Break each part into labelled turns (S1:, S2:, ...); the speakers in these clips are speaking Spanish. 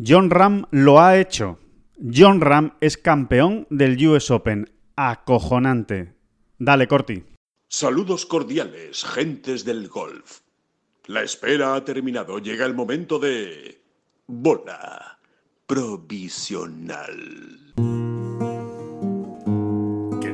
S1: John Ram lo ha hecho. John Ram es campeón del US Open. Acojonante. Dale, Corti.
S2: Saludos cordiales, gentes del golf. La espera ha terminado. Llega el momento de... Bola provisional.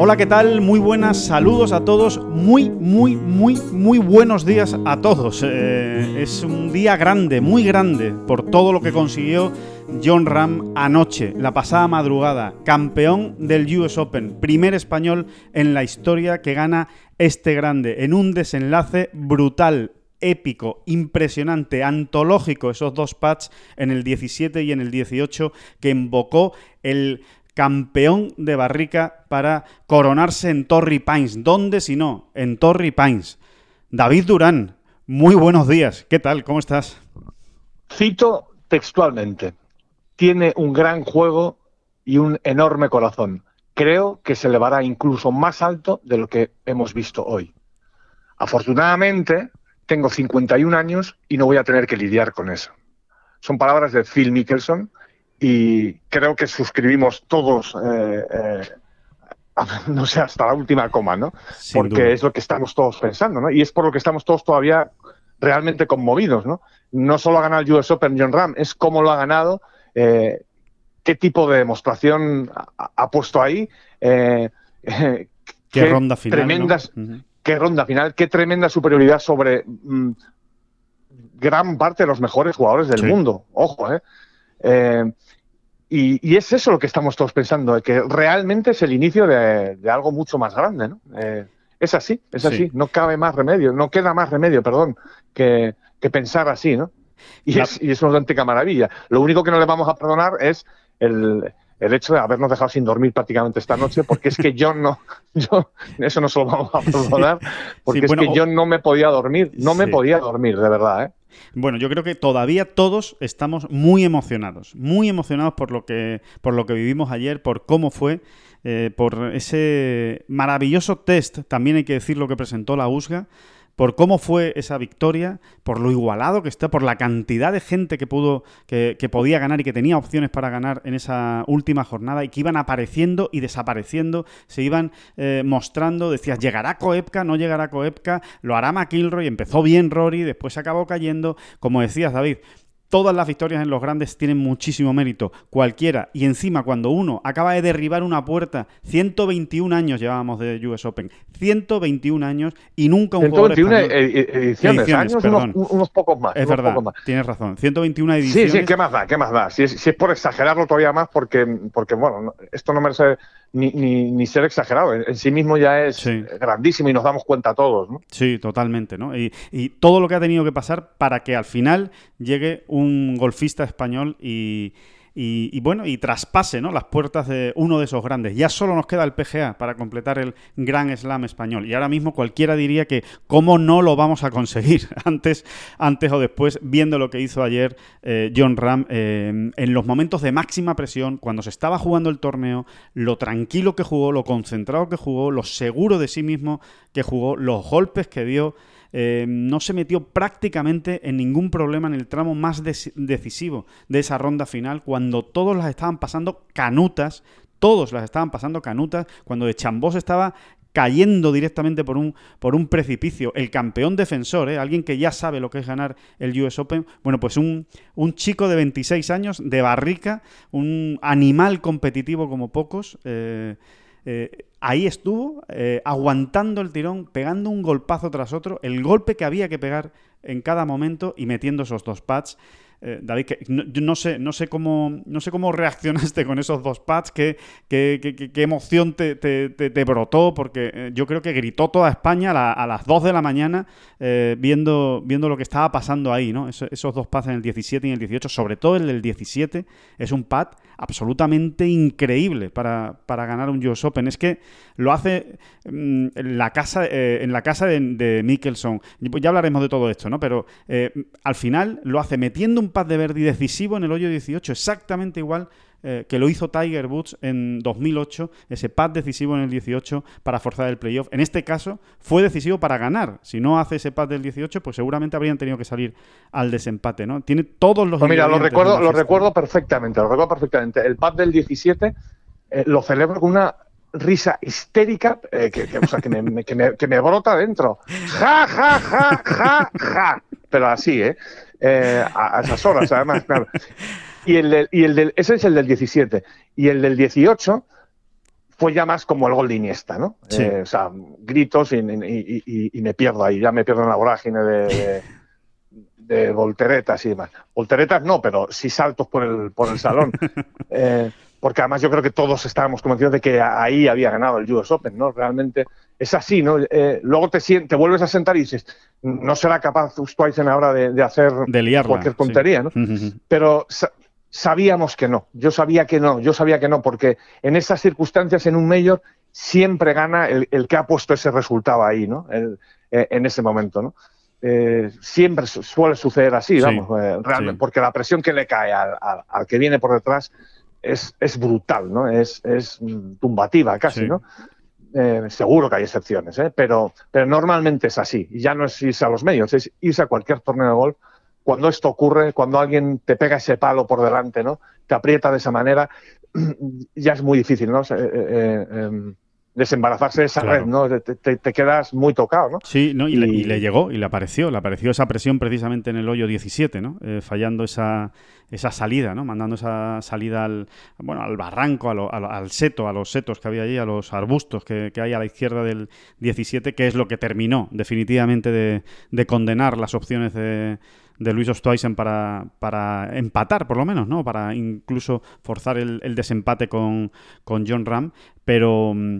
S1: Hola, ¿qué tal? Muy buenas, saludos a todos. Muy, muy, muy, muy buenos días a todos. Eh, es un día grande, muy grande, por todo lo que consiguió John Ram anoche, la pasada madrugada. Campeón del US Open, primer español en la historia que gana este grande, en un desenlace brutal, épico, impresionante, antológico, esos dos pads en el 17 y en el 18 que invocó el campeón de barrica para coronarse en Torrey Pines. ¿Dónde si no? En Torrey Pines. David Durán, muy buenos días. ¿Qué tal? ¿Cómo estás?
S3: Cito textualmente. Tiene un gran juego y un enorme corazón. Creo que se elevará incluso más alto de lo que hemos visto hoy. Afortunadamente, tengo 51 años y no voy a tener que lidiar con eso. Son palabras de Phil Mickelson y creo que suscribimos todos, eh, eh, no sé, hasta la última coma, ¿no?
S1: Sin
S3: Porque
S1: duda.
S3: es lo que estamos todos pensando, ¿no? Y es por lo que estamos todos todavía realmente conmovidos, ¿no? No solo ha ganado el US Open John Ram, es cómo lo ha ganado, eh, qué tipo de demostración ha, ha puesto ahí, eh,
S1: Qué, ronda final. ¿no?
S3: tremendas, qué ronda final, qué tremenda superioridad sobre mm, gran parte de los mejores jugadores del
S1: Sí.
S3: mundo. Ojo, ¿eh? Y, y es eso lo que estamos todos pensando, que realmente es el inicio de, de algo mucho más grande, ¿no? Eh, es así, es
S1: Sí.
S3: así, no cabe más remedio, no queda más remedio, perdón, que, que pensar así, ¿no? Y,
S1: La-
S3: es, y es una auténtica maravilla. Lo único que no le vamos a perdonar es el, el hecho de habernos dejado sin dormir prácticamente esta noche, porque es que yo no, yo, eso no se lo vamos a perdonar, porque
S1: Sí, bueno,
S3: es que yo no me podía dormir, no me podía dormir, de verdad, ¿eh?
S1: Bueno, yo creo que todavía todos estamos muy emocionados, muy emocionados por lo que, por lo que vivimos ayer, por cómo fue, eh, por ese maravilloso test, también hay que decir lo que presentó la USGA, por cómo fue esa victoria, por lo igualado que está, por la cantidad de gente que pudo, que, podía ganar y que tenía opciones para ganar en esa última jornada y que iban apareciendo y desapareciendo, se iban eh, mostrando, decías, llegará Koepka, no llegará Koepka, lo hará McIlroy, empezó bien Rory, después acabó cayendo, como decías David, Todas las victorias en los grandes tienen muchísimo mérito, cualquiera. Y encima, cuando uno acaba de derribar una puerta, 121 años llevábamos de US Open, 121 años y nunca un jugador
S3: 121
S1: español-
S3: edi- edi- ediciones,
S1: Ediciones,
S3: años
S1: perdón.
S3: unos, unos pocos más.
S1: Es
S3: unos
S1: verdad,
S3: pocos más.
S1: tienes razón. 121
S3: Sí,
S1: ediciones.
S3: sí, ¿qué más da? ¿Qué más da? Si es, si es por exagerarlo todavía más, porque, porque bueno, no- esto no merece ni, ni, ni ser exagerado. En, en sí mismo ya es
S1: Sí.
S3: grandísimo y nos damos cuenta todos, ¿no?
S1: Sí, totalmente, ¿no? Y, y todo lo que ha tenido que pasar para que al final llegue un golfista español y, y- bueno, y traspase ¿no? las puertas de uno de esos grandes. Ya solo nos queda el PGA para completar el Gran Slam español. Y ahora mismo cualquiera diría que cómo no lo vamos a conseguir antes, antes o después, viendo lo que hizo ayer eh, John Ram eh, en los momentos de máxima presión, cuando se estaba jugando el torneo, lo tranquilo que jugó, lo concentrado que jugó, lo seguro de sí mismo que jugó, los golpes que dio. Eh, no se metió prácticamente en ningún problema en el tramo más decisivo de esa ronda final, cuando todos las estaban pasando canutas, todos las estaban pasando canutas, cuando de Chambós estaba cayendo directamente por un, por un precipicio. El campeón defensor, ¿eh? alguien que ya sabe lo que es ganar el US Open. Bueno, pues un, un chico de 26 años, de barrica, un animal competitivo como pocos. eh, eh, ahí estuvo, eh, aguantando el tirón, pegando un golpazo tras otro, el golpe que había que pegar en cada momento y metiendo esos dos pads. Eh, David, no, no, sé, no, sé cómo, no sé cómo reaccionaste con esos dos pads, qué, emoción te, brotó, porque eh, yo creo que gritó toda España a, las 2 de la mañana eh, viendo, viendo lo que estaba pasando ahí, ¿no? esos dos pads en el 17 y en el 18, sobre todo el del 17, es un pad absolutamente increíble para, para ganar un US Open. Es que lo hace mm, en la casa, en la casa de, de Mickelson. Ya hablaremos de todo esto, ¿no? Pero al final lo hace metiendo un pad de Verdi decisivo en el hoyo 18, exactamente igual eh, que lo hizo Tiger Woods en 2008, ese pad decisivo en el 18 para forzar el playoff. En este caso fue decisivo para ganar. Si no hace ese pad del 18, pues seguramente habrían tenido que salir al desempate, ¿no? Tiene todos los...
S3: Pues mira, lo recuerdo, lo recuerdo perfectamente, lo recuerdo perfectamente. El pad del 17 eh, lo celebro con una risa histérica eh, que, me, que, me, que me brota dentro. Ja, ja, ja, ja, ja. Pero así, ¿eh? Eh, a, esas horas, además, claro. Y el, del, y el del, ese es el del 17. Y el del 18 fue ya más como el gol de Iniesta, ¿no? Eh, o sea, gritos y, me pierdo ahí, ya me pierdo en la vorágine de, de, volteretas y demás. Volteretas no, pero sí saltos por el, por el salón. Eh, porque además yo creo que todos estábamos convencidos de que ahí había ganado el US Open, ¿no? Realmente es así, ¿no? Eh, luego te, te vuelves a sentar y dices, no será capaz en ahora de, de hacer cualquier tontería, ¿no? Pero sabíamos que no, yo sabía que no, yo sabía que no, porque en esas circunstancias, en un mayor, siempre gana el, que ha puesto ese resultado ahí, ¿no? Eh, en ese momento, ¿no? Eh, siempre suele suceder así, vamos, realmente, porque la presión que le cae al, al, que viene por detrás es, es brutal, ¿no? Es, es tumbativa casi, ¿no? Eh, seguro que hay excepciones, ¿eh? pero, pero normalmente es así. Y ya no es irse a los medios, es irse a cualquier torneo de golf. Cuando esto ocurre, cuando alguien te pega ese palo por delante, ¿no? Te aprieta de esa manera, ya es muy difícil, ¿no? Eh, em, desembarazarse de esa red, ¿no? Te, quedas muy tocado, ¿no?
S1: Sí, ¿no? Y, Le, llegó, y le apareció, le apareció esa presión precisamente en el hoyo 17, ¿no? Eh, fallando esa, esa salida, ¿no? Mandando esa salida al, bueno, al barranco, al seto, a los setos que había allí, a los arbustos que, hay a la izquierda del 17, que es lo que terminó definitivamente de, condenar las opciones de de Luis Ostoisen para, para empatar, por lo menos, ¿no? Para incluso forzar el, desempate con, con John Ram. Pero mm,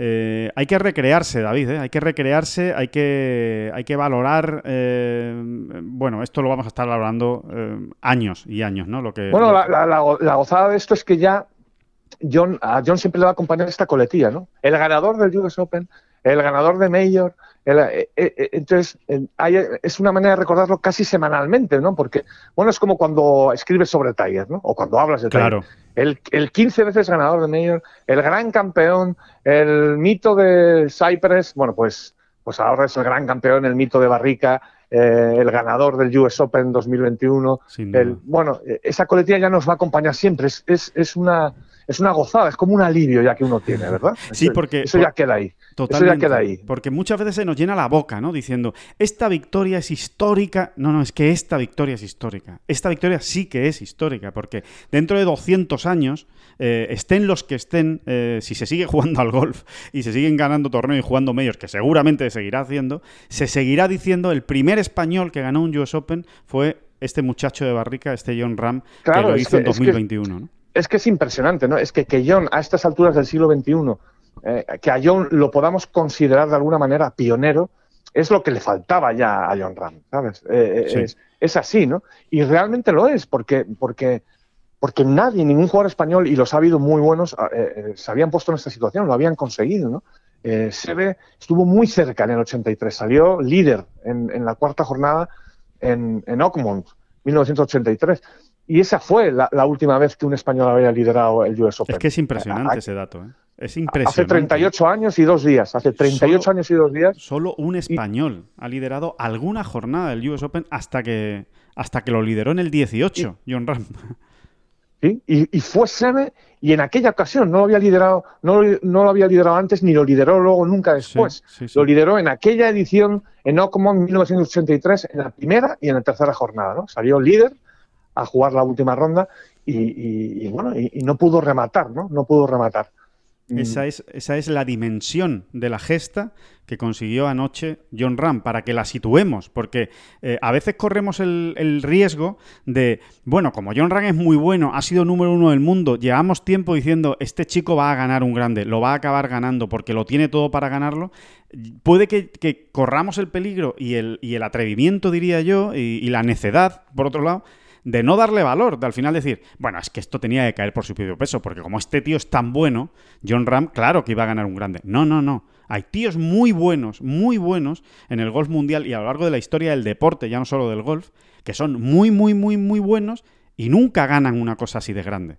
S1: eh, hay que recrearse, David, ¿eh? hay que recrearse, hay que, hay que valorar. Eh, bueno, esto lo vamos a estar hablando años y años, ¿no? Lo que,
S3: bueno, La, la, gozada de esto es que ya John, a John siempre le va a acompañar esta coletilla, ¿no? El ganador del US Open, el ganador de Mayor. Entonces, es una manera de recordarlo casi semanalmente, ¿no? Porque, bueno, es como cuando escribes sobre Tiger, ¿no? O cuando hablas de Tiger. Claro el, el 15 veces ganador de Mayor, el gran campeón, el mito de Cypress, bueno, pues, pues ahora es el gran campeón, el mito de Barrica, eh, el ganador del US Open 2021. El, bueno, esa coletilla ya nos va a acompañar siempre. Es, es, es una es una gozada, es como un alivio ya que uno tiene, ¿verdad?
S1: Sí, porque...
S3: Eso ya queda ahí. Totalmente, eso ya queda ahí.
S1: Porque muchas veces se nos llena la boca, ¿no? Diciendo, esta victoria es histórica. No, no, es que esta victoria es histórica. Esta victoria sí que es histórica, porque dentro de 200 años, eh, estén los que estén, eh, si se sigue jugando al golf y se siguen ganando torneos y jugando medios, que seguramente seguirá haciendo, se seguirá diciendo el primer español que ganó un US Open fue este muchacho de Barrica, este John Ram, que lo hizo en 2021, ¿no?
S3: Es que es impresionante, ¿no? Es que, que John, a estas alturas del siglo XXI, eh, que a John lo podamos considerar de alguna manera pionero, es lo que le faltaba ya a John Ram, ¿sabes? Eh, eh, es, así, ¿no? Y realmente lo es, porque, porque, porque nadie, ningún jugador español, y los ha habido muy buenos, se habían puesto en esta situación, lo habían conseguido, ¿no? Seve estuvo muy cerca en el 83, salió líder en, la cuarta jornada en, en Oakmont, 1983. Y esa fue la, última vez que un español había liderado el US Open.
S1: Es que es impresionante ese dato. ¿eh? Es impresionante.
S3: Hace 38 años y dos días. Hace 38 años y dos días.
S1: Solo un español ha liderado alguna jornada del US Open hasta que, hasta que lo lideró en el 18, John Ram.
S3: ¿Sí? Y, fue Seve y en aquella ocasión no lo había liderado, no, no, lo había liderado antes ni lo lideró luego nunca después. lo lideró en aquella edición en Oakmont 1983 en la primera y en la tercera jornada. ¿no? Salió líder a jugar la última ronda y, bueno, y, no pudo rematar, ¿no? No pudo rematar. Mm.
S1: Esa es, esa es la dimensión de la gesta que consiguió anoche John Ram, para que la situemos, porque eh, a veces corremos el, riesgo de, bueno, como John Ram es muy bueno, ha sido número uno del mundo, llevamos tiempo diciendo, este chico va a ganar un grande, lo va a acabar ganando porque lo tiene todo para ganarlo, puede que, que corramos el peligro y el, y el atrevimiento, diría yo, y, y la necedad, por otro lado, de no darle valor, de al final decir, bueno, es que esto tenía que caer por su propio peso, porque como este tío es tan bueno, John Ram, claro que iba a ganar un grande. No, no, no. Hay tíos muy buenos, muy buenos en el golf mundial y a lo largo de la historia del deporte, ya no solo del golf, que son muy, muy, muy, muy buenos y nunca ganan una cosa así de grande.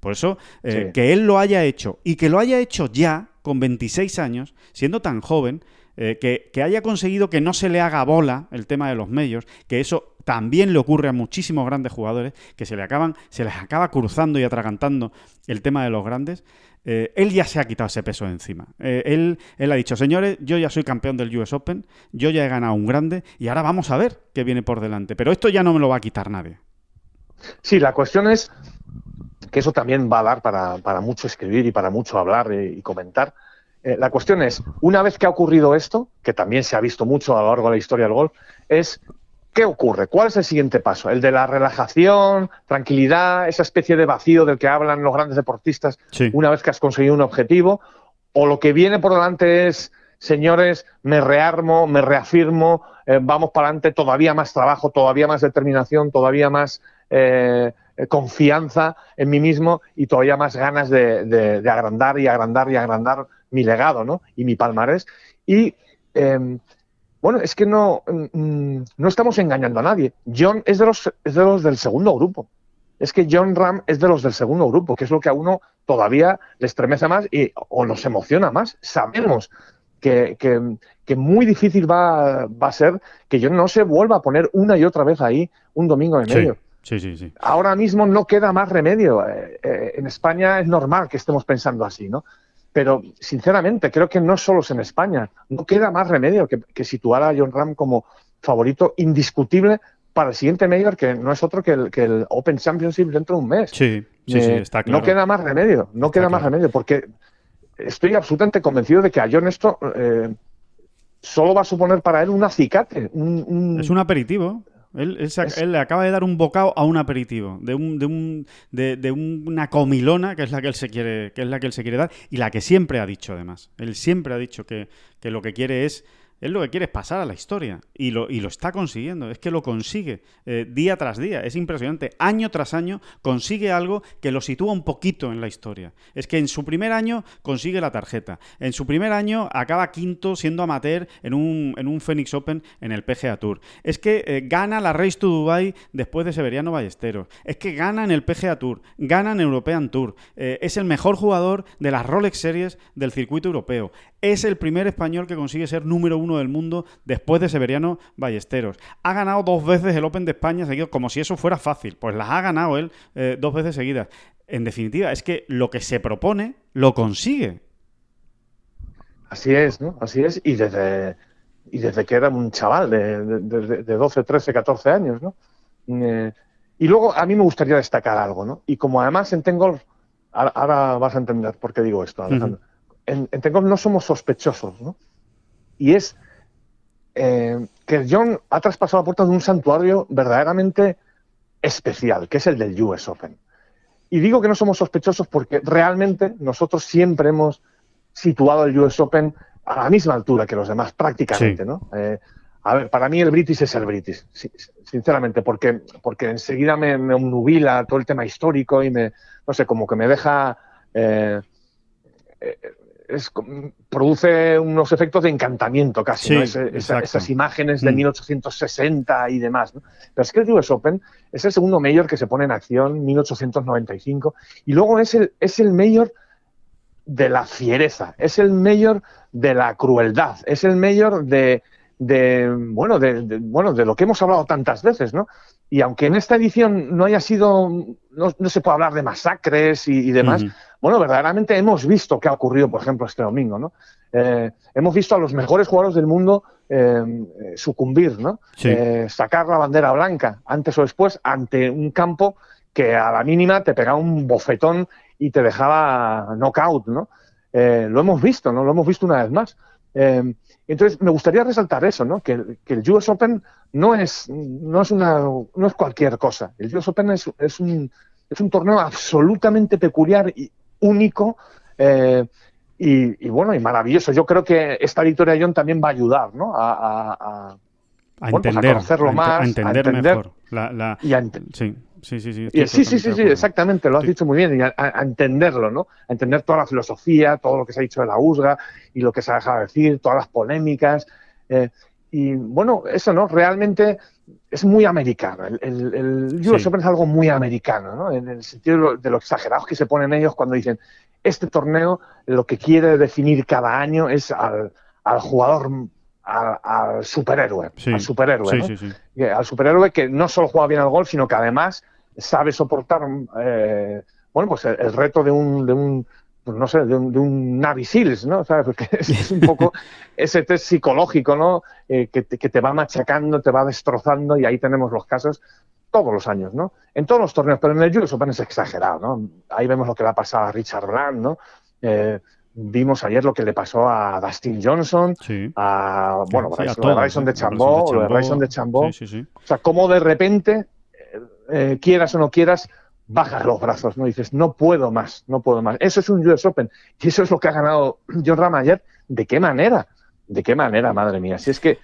S1: Por eso, eh,
S3: Sí.
S1: que él lo haya hecho y que lo haya hecho ya, con 26 años, siendo tan joven, eh, que, que haya conseguido que no se le haga bola el tema de los medios, que eso también le ocurre a muchísimos grandes jugadores, que se le acaban, se les acaba cruzando y atragantando el tema de los grandes. eh, él ya se ha quitado ese peso de encima. Eh, él, él ha dicho, señores, yo ya soy campeón del US Open, yo ya he ganado un grande y ahora vamos a ver qué viene por delante. Pero esto ya no me lo va a quitar nadie.
S3: Sí, la cuestión es que eso también va a dar para, para mucho escribir y para mucho hablar y, comentar. Eh, la cuestión es, una vez que ha ocurrido esto, que también se ha visto mucho a lo largo de la historia del golf, es ¿qué ocurre? ¿Cuál es el siguiente paso? ¿El de la relajación, tranquilidad, esa especie de vacío del que hablan los grandes deportistas
S1: Sí.
S3: una vez que has conseguido un objetivo? ¿O lo que viene por delante es, señores, me rearmo, me reafirmo, eh, vamos para adelante, todavía más trabajo, todavía más determinación, todavía más eh, confianza en mí mismo y todavía más ganas de, de- de agrandar y agrandar y agrandar mi legado ¿no? y mi palmarés? Y eh, bueno, es que no, mm, no estamos engañando a nadie. John es de, los, es de los del segundo grupo. Es que John Ram es de los del segundo grupo, que es lo que a uno todavía le estremece más y, o nos emociona más. Sabemos que, que- que muy difícil va, va a ser que John no se vuelva a poner una y otra vez ahí un domingo de medio.
S1: sí, sí, sí.
S3: Ahora mismo no queda más remedio. Eh, eh, en España es normal que estemos pensando así, ¿no? Pero, sinceramente, creo que no solo es en España. No queda más remedio que, que situar a John Ram como favorito indiscutible para el siguiente Mayor, que no es otro que el, que el Open Championship dentro de un mes.
S1: Sí, sí, sí, está claro.
S3: No queda más remedio, no
S1: Está
S3: queda más remedio, porque estoy absolutamente convencido de que a John esto eh, solo va a suponer para él un acicate. Un, un-
S1: Es un aperitivo. Él, él se
S3: Es-
S1: él le acaba de dar un bocado a un aperitivo, de, un, de, un, de, de una comilona que es la que él se quiere, que es la que él se quiere dar y la que siempre ha dicho además. Él siempre ha dicho que, que lo que quiere es él lo que quiere es pasar a la historia y lo, está consiguiendo. Es que lo consigue eh, día tras día. Es impresionante. Año tras año consigue algo que lo sitúa un poquito en la historia. Es que en su primer año consigue la tarjeta. En su primer año acaba quinto siendo amateur en un, en un Phoenix Open en el PGA Tour. Es que eh, gana la Race to Dubai después de Severiano Ballesteros. Es que gana en el PGA Tour. Gana en European Tour. Eh, es el mejor jugador de las Rolex Series del circuito europeo. Es el primer español que consigue ser número uno del mundo después de Severiano Ballesteros. Ha ganado dos veces el Open de España seguido, como si eso fuera fácil. Pues las ha ganado él eh, dos veces seguidas. En definitiva, es que lo que se propone lo consigue.
S3: Así es, ¿no? Así es. Y desde, y desde que era un chaval de, de, de- de 12, 13, 14 años, ¿no? Eh, y luego a mí me gustaría destacar algo, ¿no? Y como además en Tengol, ahora, ahora vas a entender por qué digo esto, Alejandro. En, en no somos sospechosos, ¿no? Y es eh, que John ha traspasado la puerta de un santuario verdaderamente especial, que es el del US Open. Y digo que no somos sospechosos porque realmente nosotros siempre hemos situado el US Open a la misma altura que los demás, prácticamente,
S1: Sí.
S3: ¿no? Eh, a ver, para mí el British es el British, sinceramente, porque, porque enseguida me, me nubila todo el tema histórico y me, no sé, como que me deja... eh, eh, es produce unos efectos de encantamiento casi,
S1: Sí,
S3: ¿no? Esa- esas imágenes de
S1: Mm.
S3: 1860 y demás. ¿no? Pero es que el US Open es el segundo mayor que se pone en acción, 1895, y luego es el, es el mayor de la fiereza, es el mayor de la crueldad, es el mayor de, de, bueno, de, de- bueno, de lo que hemos hablado tantas veces, ¿no? Y aunque en esta edición no haya sido, no, no se puede hablar de masacres y, y demás, bueno, verdaderamente hemos visto qué ha ocurrido, por ejemplo, este domingo, ¿no? Eh, hemos visto a los mejores jugadores del mundo eh, sucumbir, ¿no?
S1: Sí.
S3: Eh, sacar la bandera blanca antes o después ante un campo que a la mínima te pegaba un bofetón y te dejaba knockout, ¿no? lo hemos visto, ¿no? Lo hemos visto una vez más. Entonces, me gustaría resaltar eso, ¿no? Que, el US Open no es, no es, una, no es cualquier cosa. El US Open es, es, un, es un torneo absolutamente peculiar y único. Eh, y, bueno, y maravilloso. Yo creo que esta victoria de John también va a ayudar, ¿no? A,
S1: a, pues entender, conocerlo más, a entender, mejor.
S3: y a sí. Sí, sí, sí. sí, sí, sí, exactamente, lo has dicho muy bien, y a, entenderlo, ¿no? A entender toda la filosofía, todo lo que se ha dicho de la USGA y lo que se ha dejado decir, todas las polémicas. Eh, y bueno, eso, ¿no? Realmente es muy americano. El, el, el US Open es algo muy americano, ¿no? En el sentido de lo, exagerados que se ponen ellos cuando dicen, este torneo lo que quiere definir cada año es al, al jugador al, superhéroe, al superhéroe, al superhéroe que no solo juega bien al golf, sino que además sabe soportar, eh, bueno, pues el, reto de un, de un pues no sé, de un, de un ¿no? ¿Sabes? Porque es, un poco ese test psicológico, ¿no? Eh, que, te, que, te, va machacando, te va destrozando y ahí tenemos los casos todos los años, ¿no? En todos los torneos, pero en el US Open es exagerado, ¿no? Ahí vemos lo que le ha pasado a Richard Brand, ¿no? Eh, Vimos ayer lo que le pasó a Dustin Johnson, a, bueno, Bryson, de Chambó, lo de Bryson de Chambó. o sea, cómo de repente, eh, eh, quieras o no quieras, bajas los brazos, ¿no? dices, no puedo más, no puedo más. Eso es un US Open. Y eso es lo que ha ganado John Ram ayer. ¿De qué manera? ¿De qué manera, madre mía? Si es que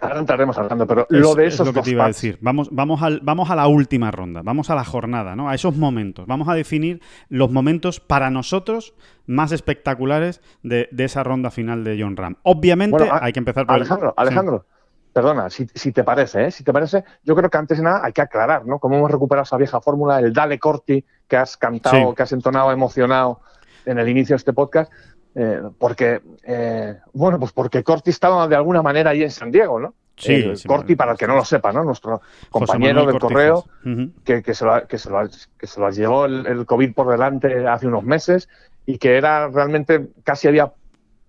S3: Ahora entraremos hablando, pero lo de eso
S1: es lo que te iba a decir. Vamos, vamos, al, vamos a la última ronda, vamos a la jornada, ¿no? A esos momentos. Vamos a definir los momentos para nosotros más espectaculares de, esa ronda final de John Ram. Obviamente hay que empezar por
S3: Alejandro, Alejandro, perdona, si, te parece, ¿eh? Si te parece, yo creo que antes de nada hay que aclarar, ¿no? Cómo hemos recuperado esa vieja fórmula, el Dale Corti que has cantado, que has entonado emocionado en el inicio de este podcast eh, porque, eh, bueno, pues porque Corti estaba de alguna manera ahí en San Diego, ¿no? Sí, Corti, para el que no lo sepa, ¿no? Nuestro compañero del correo, que, que, se lo, que, se lo, que se lo llevó el, COVID por delante hace unos meses y que era realmente, casi había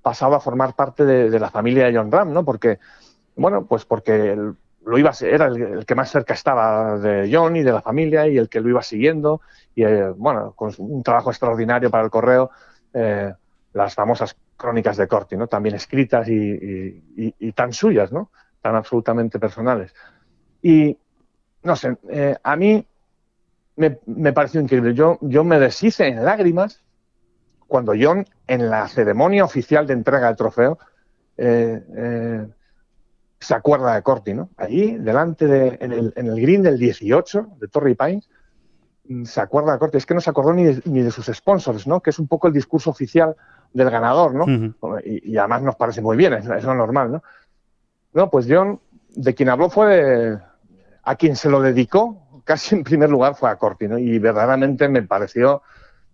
S3: pasado a formar parte de, la familia de John Ram, ¿no? Porque, bueno, pues porque lo iba a, era el, que más cerca estaba de John y de la familia y el que lo iba siguiendo y, eh, bueno, con un trabajo extraordinario para el correo, eh, las famosas crónicas de Corti, ¿no? También escritas y, tan suyas, ¿no? Tan absolutamente personales. Y, no sé, eh, a mí me, pareció increíble. Yo, me deshice en lágrimas cuando John, en la ceremonia oficial de entrega del trofeo, eh, eh, se acuerda de Corti, ¿no? Allí, delante de, en el, en el green del 18 de Torrey Pines, se acuerda de Corti. Es que no se acordó ni de, ni de sus sponsors, ¿no? Que es un poco el discurso oficial del ganador, ¿no? y, además nos parece muy bien, es, lo normal, ¿no? No, pues John, de quien habló fue a quien se lo dedicó, casi en primer lugar fue a Corti, ¿no? Y verdaderamente me pareció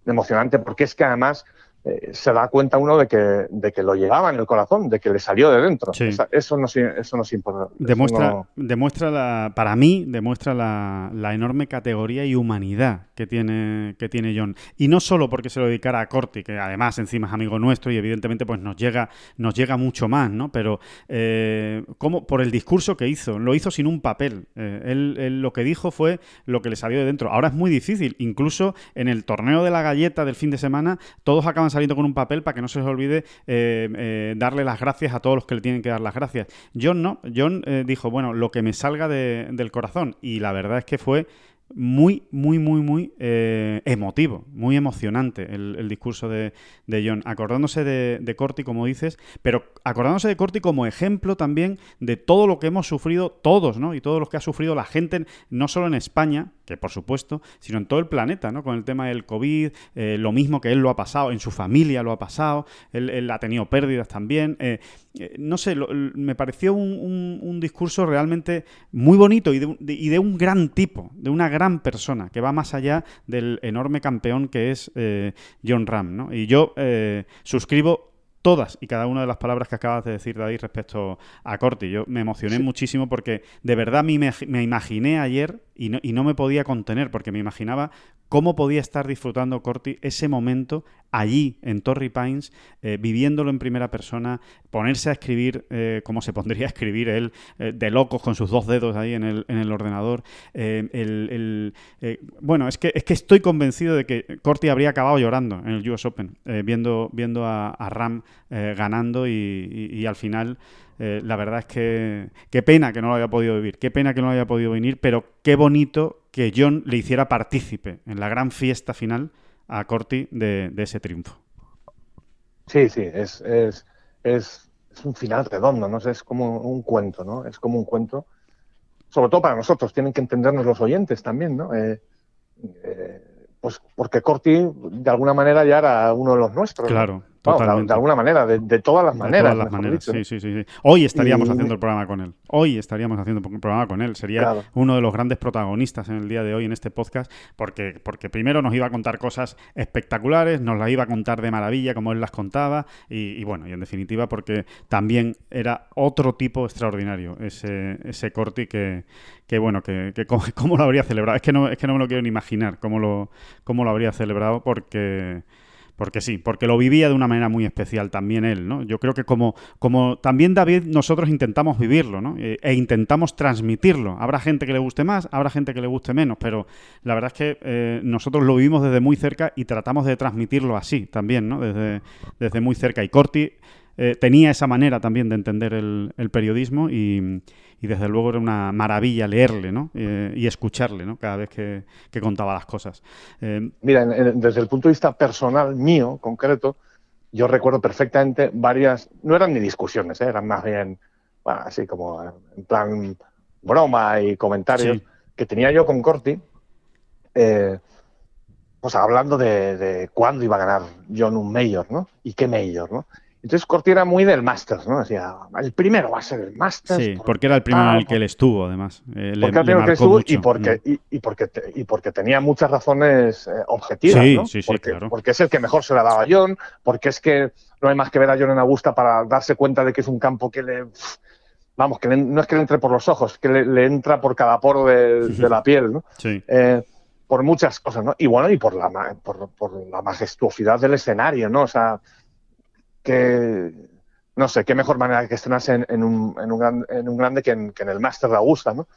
S3: emocionante porque es que además eh, se da cuenta uno de que, de que lo llevaba en el corazón, de que le salió de dentro. eso no eso nos importa.
S1: Demuestra, demuestra la, para mí, demuestra la, la, enorme categoría y humanidad que tiene, que tiene John. Y no solo porque se lo dedicara a Corti, que además encima es amigo nuestro y evidentemente pues nos llega, nos llega mucho más, ¿no? Pero eh, como por el discurso que hizo, lo hizo sin un papel. Eh, él, él, lo que dijo fue lo que le salió de dentro. Ahora es muy difícil, incluso en el torneo de la galleta del fin de semana, todos acaban saliendo con un papel para que no se les olvide eh, eh, darle las gracias a todos los que le tienen que dar las gracias. John no, John eh, dijo, bueno, lo que me salga del corazón. Y la verdad es que fue muy, muy, muy, muy emotivo, muy emocionante el, discurso de, John, acordándose de, de, Corti, como dices, pero acordándose de Corti como ejemplo también de todo lo que hemos sufrido todos, ¿no? Y todo lo que ha sufrido la gente, no solo en España, que por supuesto, sino en todo el planeta, ¿no? Con el tema del COVID, eh, lo mismo que él lo ha pasado, en su familia lo ha pasado, él, ha tenido pérdidas también. Eh, eh, no sé, me pareció un, discurso realmente muy bonito y de, un gran tipo, de una gran persona, que va más allá del enorme campeón que es John Ram, ¿no? Y yo suscribo todas y cada una de las palabras que acabas de decir, David, respecto a Corti. Yo me emocioné muchísimo porque de verdad me, me imaginé ayer y no, y no me podía contener porque me imaginaba cómo podía estar disfrutando Corti ese momento allí en Torrey Pines, eh, viviéndolo en primera persona, ponerse a escribir eh, como se pondría a escribir él, eh, de locos con sus dos dedos ahí en el, en el ordenador. Bueno, es que, es que estoy convencido de que Corti habría acabado llorando en el US Open, viendo, viendo a, Ram ganando y, al final... la verdad es que qué pena que no lo haya podido vivir, qué pena que no lo haya podido venir, pero qué bonito que John le hiciera partícipe en la gran fiesta final a Corti de, ese triunfo.
S3: Sí, sí, es, es, es, un final redondo, ¿no? Es como un cuento, ¿no? Es como un cuento, sobre todo para nosotros, tienen que entendernos los oyentes también, ¿no? Eh, eh, pues porque Corti, de alguna manera, ya era uno de los nuestros.
S1: Claro
S3: de, alguna manera, de, todas las maneras.
S1: las maneras, sí, sí, sí, Hoy estaríamos haciendo el programa con él. Hoy estaríamos haciendo el programa con él. Sería uno de los grandes protagonistas en el día de hoy en este podcast, porque, porque primero nos iba a contar cosas espectaculares, nos las iba a contar de maravilla como él las contaba, y, bueno, y en definitiva porque también era otro tipo extraordinario ese, ese Corti que, que bueno, que, que cómo, lo habría celebrado. Es que no, es que no me lo quiero ni imaginar cómo lo, cómo lo habría celebrado porque porque sí, porque lo vivía de una manera muy especial también él, ¿no? Yo creo que como, como también David, nosotros intentamos vivirlo, ¿no? E, e, intentamos transmitirlo. Habrá gente que le guste más, habrá gente que le guste menos, pero la verdad es que eh, nosotros lo vivimos desde muy cerca y tratamos de transmitirlo así también, ¿no? Desde, desde muy cerca. Y Corti eh, tenía esa manera también de entender el, periodismo y, desde luego era una maravilla leerle ¿no? Eh, y escucharle ¿no? cada vez que, contaba las cosas.
S3: Eh, Mira, desde el punto de vista personal mío, concreto, yo recuerdo perfectamente varias, no eran ni discusiones, eran más bien, bueno, así como en plan broma y comentarios que tenía yo con Corti, pues hablando de, de, cuándo iba a ganar John un mayor, ¿no? Y qué mayor, ¿no? Entonces Corti era muy del Masters, ¿no? Decía, el primero va a ser el Masters.
S1: Sí, porque era el primero en el que él estuvo, además.
S3: Eh, porque era el primero que estuvo y porque, y, porque y porque tenía muchas razones eh, objetivas,
S1: sí,
S3: ¿no?
S1: Sí, sí,
S3: porque,
S1: claro.
S3: porque es el que mejor se la daba a John, porque es que no hay más que ver a John en Augusta para darse cuenta de que es un campo que le... Vamos, que no es que le entre por los ojos, que le, entra por cada poro de, la piel, ¿no?
S1: Sí.
S3: Eh, por muchas cosas, ¿no? Y bueno, y por la, por, por la majestuosidad del escenario, ¿no? O sea, que no sé, qué mejor manera que estrenarse en, un, en, un, en un grande que en, el Master de Augusta, ¿no?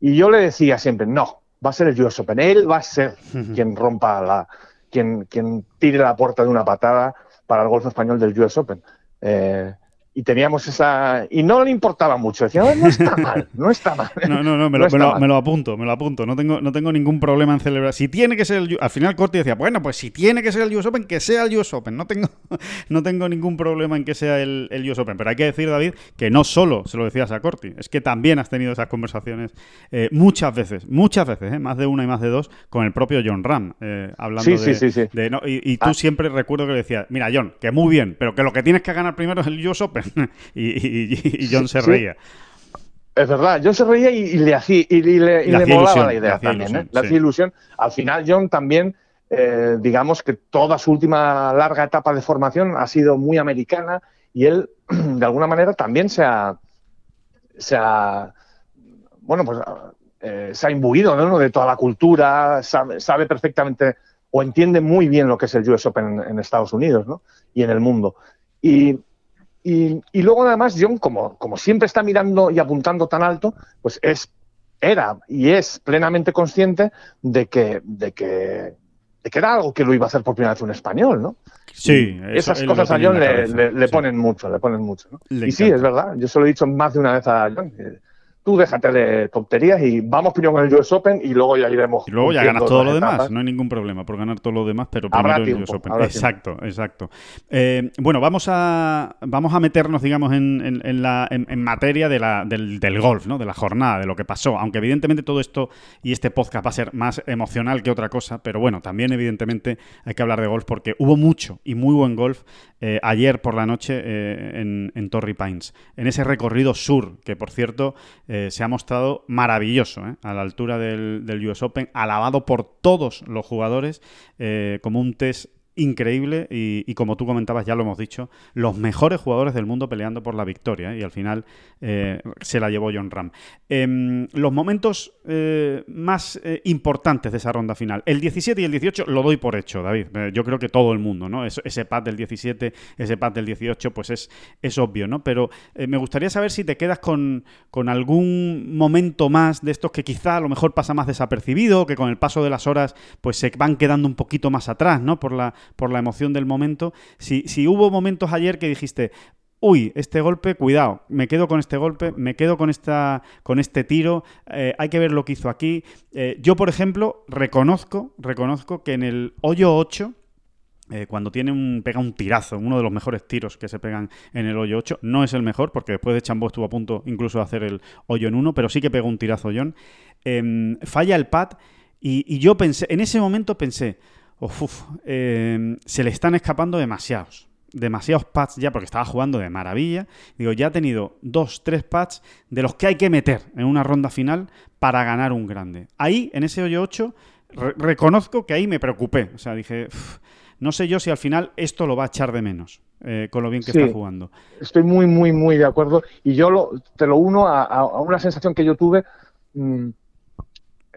S3: Y yo le decía siempre, no, va a ser el US Open, él va a ser quien rompa la, quien, quien tire la puerta de una patada para el golf español del US Open. Eh, y teníamos esa... Y no le importaba mucho. Decía, no está mal, no está mal.
S1: No, no, no, me, lo, me, lo, apunto, me lo apunto. No tengo, no tengo ningún problema en celebrar. Si tiene que ser el... Al final Corti decía, bueno, pues si tiene que ser el US Open, que sea el US Open. No tengo, no tengo ningún problema en que sea el, el US Open. Pero hay que decir, David, que no solo se lo decías a Corti, es que también has tenido esas conversaciones eh, muchas veces, muchas veces, eh, más de una y más de dos, con el propio John Ram, eh, hablando
S3: de... Sí, sí,
S1: y, tú ah. siempre recuerdo que le decías, mira, John, que muy bien, pero que lo que tienes que ganar primero es el US Open. y, y, John se reía.
S3: Es verdad, John se reía y, le hacía y, le, molaba la idea también, ¿eh? Le hacía ilusión. Al final, John también, eh, digamos que toda su última larga etapa de formación ha sido muy americana y él, de alguna manera, también se ha, se ha bueno, pues eh, se ha imbuido ¿no? de toda la cultura, sabe, perfectamente o entiende muy bien lo que es el US Open en, en Estados Unidos ¿no? y en el mundo. Y, y, luego además John, como, como siempre está mirando y apuntando tan alto, pues es, era y es plenamente consciente de que, de que, de que era algo que lo iba a hacer por primera vez un español, ¿no?
S1: Sí,
S3: esas cosas a John le, le, ponen mucho, le ponen mucho. ¿no? y sí, es verdad, yo se lo he dicho más de una vez a John tú déjate de tonterías y vamos primero con el US Open y luego ya iremos.
S1: Y luego ya ganas todo lo demás, no hay ningún problema por ganar todo lo demás, pero primero el US Open. Exacto, exacto. Eh, bueno, vamos a, vamos a meternos, digamos, en, en, la, en, materia de la, del, del, golf, ¿no? de la jornada, de lo que pasó. Aunque evidentemente todo esto y este podcast va a ser más emocional que otra cosa, pero bueno, también evidentemente hay que hablar de golf porque hubo mucho y muy buen golf eh, ayer por la noche eh, en, en Torrey Pines, en ese recorrido sur, que por cierto eh, se ha mostrado maravilloso, a la altura del, del, US Open, alabado por todos los jugadores como un test increíble y, como tú comentabas, ya lo hemos dicho, los mejores jugadores del mundo peleando por la victoria ¿eh? y al final eh, se la llevó John Ram. Em, los momentos eh, más importantes de esa ronda final, el 17 y el 18 lo doy por hecho, David. yo creo que todo el mundo, ¿no? ese pad del 17, ese pad del 18, pues es, es obvio, ¿no? Pero me gustaría saber si te quedas con, con algún momento más de estos que quizá a lo mejor pasa más desapercibido, que con el paso de las horas pues se van quedando un poquito más atrás, ¿no? Por la por la emoción del momento. Si, si hubo momentos ayer que dijiste, uy, este golpe, cuidado, me quedo con este golpe, me quedo con, esta, con este tiro, eh, hay que ver lo que hizo aquí. Eh, yo, por ejemplo, reconozco, reconozco que en el hoyo 8, eh, cuando tiene un, pega un tirazo, uno de los mejores tiros que se pegan en el hoyo 8, no es el mejor, porque después de Chambó estuvo a punto incluso de hacer el hoyo en 1, pero sí que pegó un tirazo John. Em, falla el pad y, y yo pensé, en ese momento pensé, uf, em, se le están escapando demasiados. Demasiados pads ya, porque estaba jugando de maravilla. Digo, ya ha tenido dos, tres pads de los que hay que meter en una ronda final para ganar un grande. Ahí, en ese hoyo 8, reconozco que ahí me preocupé. O sea, dije, no sé yo si al final esto lo va a echar de menos. Eh, con lo bien que está jugando.
S3: Estoy muy, muy, muy de acuerdo. Y yo te lo uno a, una sensación que yo tuve mm,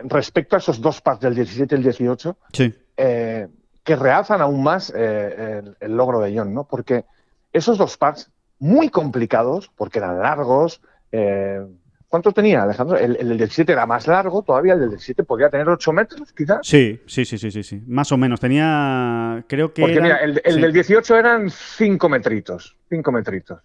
S3: respecto a esos dos pads del 17 y el 18.
S1: Sí.
S3: Eh, que realzan aún más eh, el, logro de John, ¿no? Porque esos dos pads muy complicados, porque eran largos. Eh, ¿Cuántos tenía, Alejandro? El, del 17 era más largo, todavía el del 17 podía tener 8 metros, quizás.
S1: Sí, sí, sí, sí, sí, sí. Más o menos. Tenía, creo que.
S3: Porque mira, el, del 18 eran 5 metritos. 5 metritos.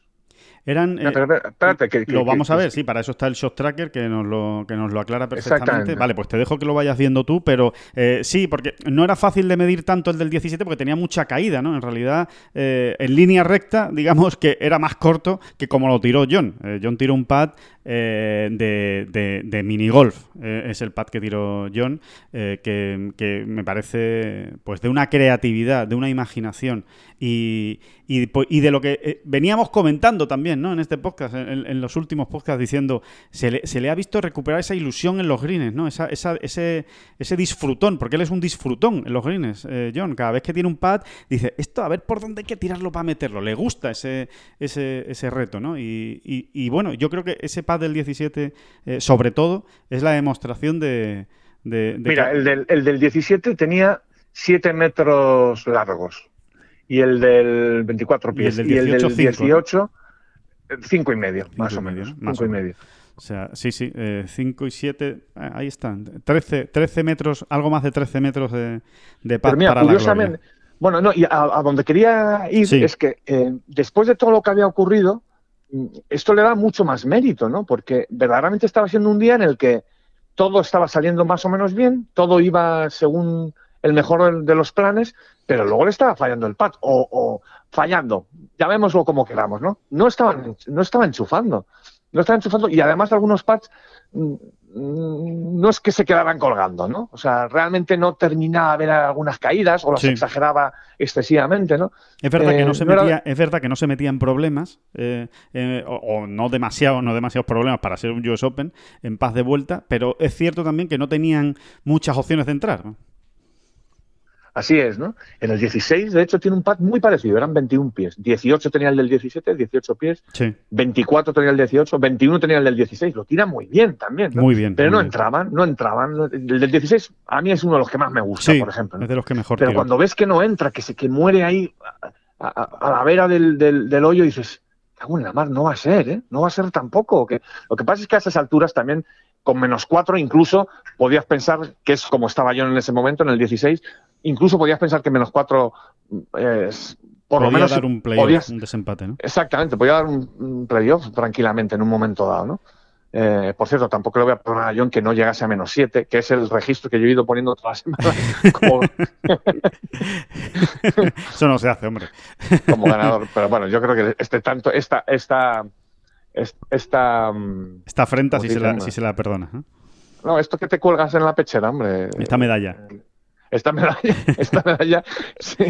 S1: Eran, eh, espérate, que, lo vamos a ver, sí, para eso está el Shot Tracker que nos lo, que nos lo aclara perfectamente. Vale, pues te dejo que lo vayas viendo tú, pero eh, sí, porque no era fácil de medir tanto el del 17 porque tenía mucha caída, ¿no? En realidad, eh, en línea recta, digamos que era más corto que como lo tiró John. John tiró un pad de, de, de, mini golf, es el pad que tiró John, que, me parece pues de una creatividad, de una imaginación y, y, de lo que veníamos comentando también ¿no? En este podcast, en, los últimos podcasts, diciendo, se le, se le, ha visto recuperar esa ilusión en los greens, ¿no? Esa, esa, ese, ese disfrutón, porque él es un disfrutón en los greens, eh, John. Cada vez que tiene un pad, dice, esto a ver por dónde hay que tirarlo para meterlo. Le gusta ese, ese, ese reto, ¿no? Y, y, bueno, yo creo que ese pad del 17, eh, sobre todo, es la demostración de...
S3: Mira, el, del, el del 17 tenía 7 metros largos y el del 24 pies. Y el del 18, 18 Cinco y medio, más o menos. cinco y medio.
S1: O sea, sí, sí, eh, cinco y siete, eh, ahí están. 13, 13 metros, algo más de 13 metros de, de para la
S3: Bueno, no, y a, donde quería ir es que eh, después de todo lo que había ocurrido, esto le da mucho más mérito, ¿no? Porque verdaderamente estaba siendo un día en el que todo estaba saliendo más o menos bien, todo iba según el mejor de los planes, pero luego le estaba fallando el pad, o, o fallando, llamémoslo como queramos, ¿no? No estaban, no estaba enchufando. No estaba enchufando y además algunos pads mm, no es que se quedaran colgando, ¿no? O sea, realmente no terminaba de ver algunas caídas o las exageraba excesivamente, ¿no?
S1: Es verdad, que no eh, se metía, es verdad que no se metía en problemas, eh, eh, o, no demasiado, no demasiados problemas para ser un US Open en paz de vuelta, pero es cierto también que no tenían muchas opciones de entrar.
S3: Así es, ¿no? En el 16, de hecho, tiene un pad muy parecido, eran 21 pies. 18 tenía el del 17, 18 pies.
S1: Sí.
S3: 24 tenía el 18, 21 tenía el del 16. Lo tira muy bien también.
S1: Muy bien.
S3: Pero no entraban, no entraban. El del 16 a mí es uno de los que más me gusta, por ejemplo.
S1: Es de los que mejor
S3: Pero cuando ves que no entra, que se que muere ahí a, la vera del, del, hoyo, dices, cago en la mar, no va a ser, ¿eh? No va a ser tampoco. Que, lo que pasa es que a esas alturas también con menos 4 incluso podías pensar que es como estaba yo en ese momento, en el 16, incluso podías pensar que menos 4 es por lo menos
S1: dar un playoff, un desempate, ¿no?
S3: Exactamente, podía dar un, playoff tranquilamente en un momento dado, ¿no? Eh, por cierto, tampoco le voy a poner a John que no llegase a menos 7, que es el registro que yo he ido poniendo toda la semana.
S1: Eso no se hace, hombre.
S3: como ganador. Pero bueno, yo creo que este tanto, esta, esta, esta, mm,
S1: esta afrenta si se, la, si se la perdona.
S3: No, esto que te cuelgas en la pechera, hombre.
S1: Esta medalla.
S3: Esta medalla, esta medalla sí,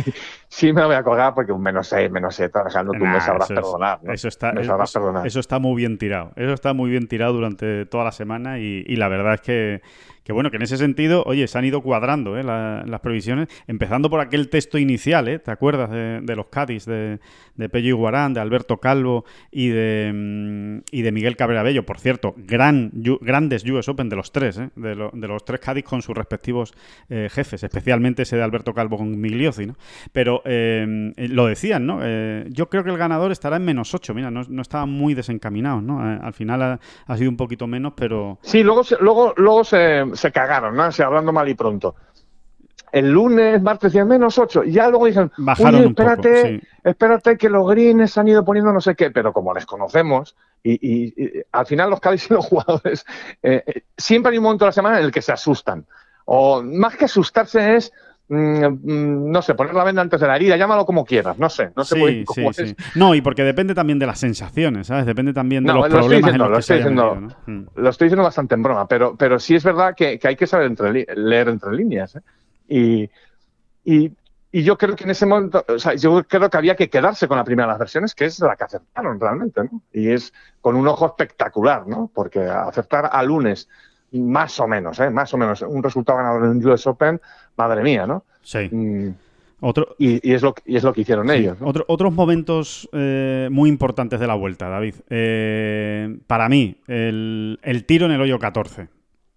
S3: sí, me la voy a colgar porque un menos 6, menos 7, Alejandro, tú me sabrás perdonar.
S1: Eso, está, eso, está muy bien tirado. Eso está muy bien tirado durante toda la semana y, la verdad es que, que bueno, que en ese sentido, oye, se han ido cuadrando ¿eh? las previsiones, empezando por aquel texto inicial, ¿eh? ¿te acuerdas de, los Cádiz, de, de Pello Iguarán, de Alberto Calvo y de, mm, y de Miguel Cabrera Bello? Por cierto, gran, grandes US Open de los tres, ¿eh? de, de, los tres Cádiz con sus respectivos eh, jefes, especialmente ese de Alberto Calvo con Migliosi, ¿no? Pero eh, lo decían, ¿no? yo creo que el ganador estará en menos 8, mira, no, no estaban muy desencaminados, ¿no? al final ha, ha, sido un poquito menos, pero...
S3: Sí, luego, luego, luego se, se cagaron, ¿no? Se hablando mal y pronto el lunes, martes decían menos 8. Y ya luego dicen,
S1: Bajaron espérate,
S3: espérate que los greens han ido poniendo no sé qué. Pero como les conocemos, y, al final los Cádiz y los jugadores, eh, eh, siempre hay un momento de la semana en el que se asustan. O más que asustarse es no sé, poner la venda antes de la herida, llámalo como quieras, no sé, no sé
S1: sí, sí, No, y porque depende también de las sensaciones, ¿sabes? Depende también de los problemas en los que
S3: estoy diciendo, mm. Lo estoy diciendo bastante en broma, pero, pero sí es verdad que, hay que saber leer entre líneas, ¿eh? Y, y, yo creo que en ese momento, o sea, yo creo que había que quedarse con la primera de las versiones, que es la que acertaron realmente, ¿no? Y es con un ojo espectacular, ¿no? Porque acertar a lunes, más o menos, ¿eh? Más o menos, un resultado ganador en un US Open, madre mía, ¿no?
S1: Sí.
S3: Mm. Otro, y, es lo, y es lo que hicieron ellos.
S1: Otro, otros momentos eh, muy importantes de la vuelta, David. Eh, para mí, el, el, tiro en el hoyo 14.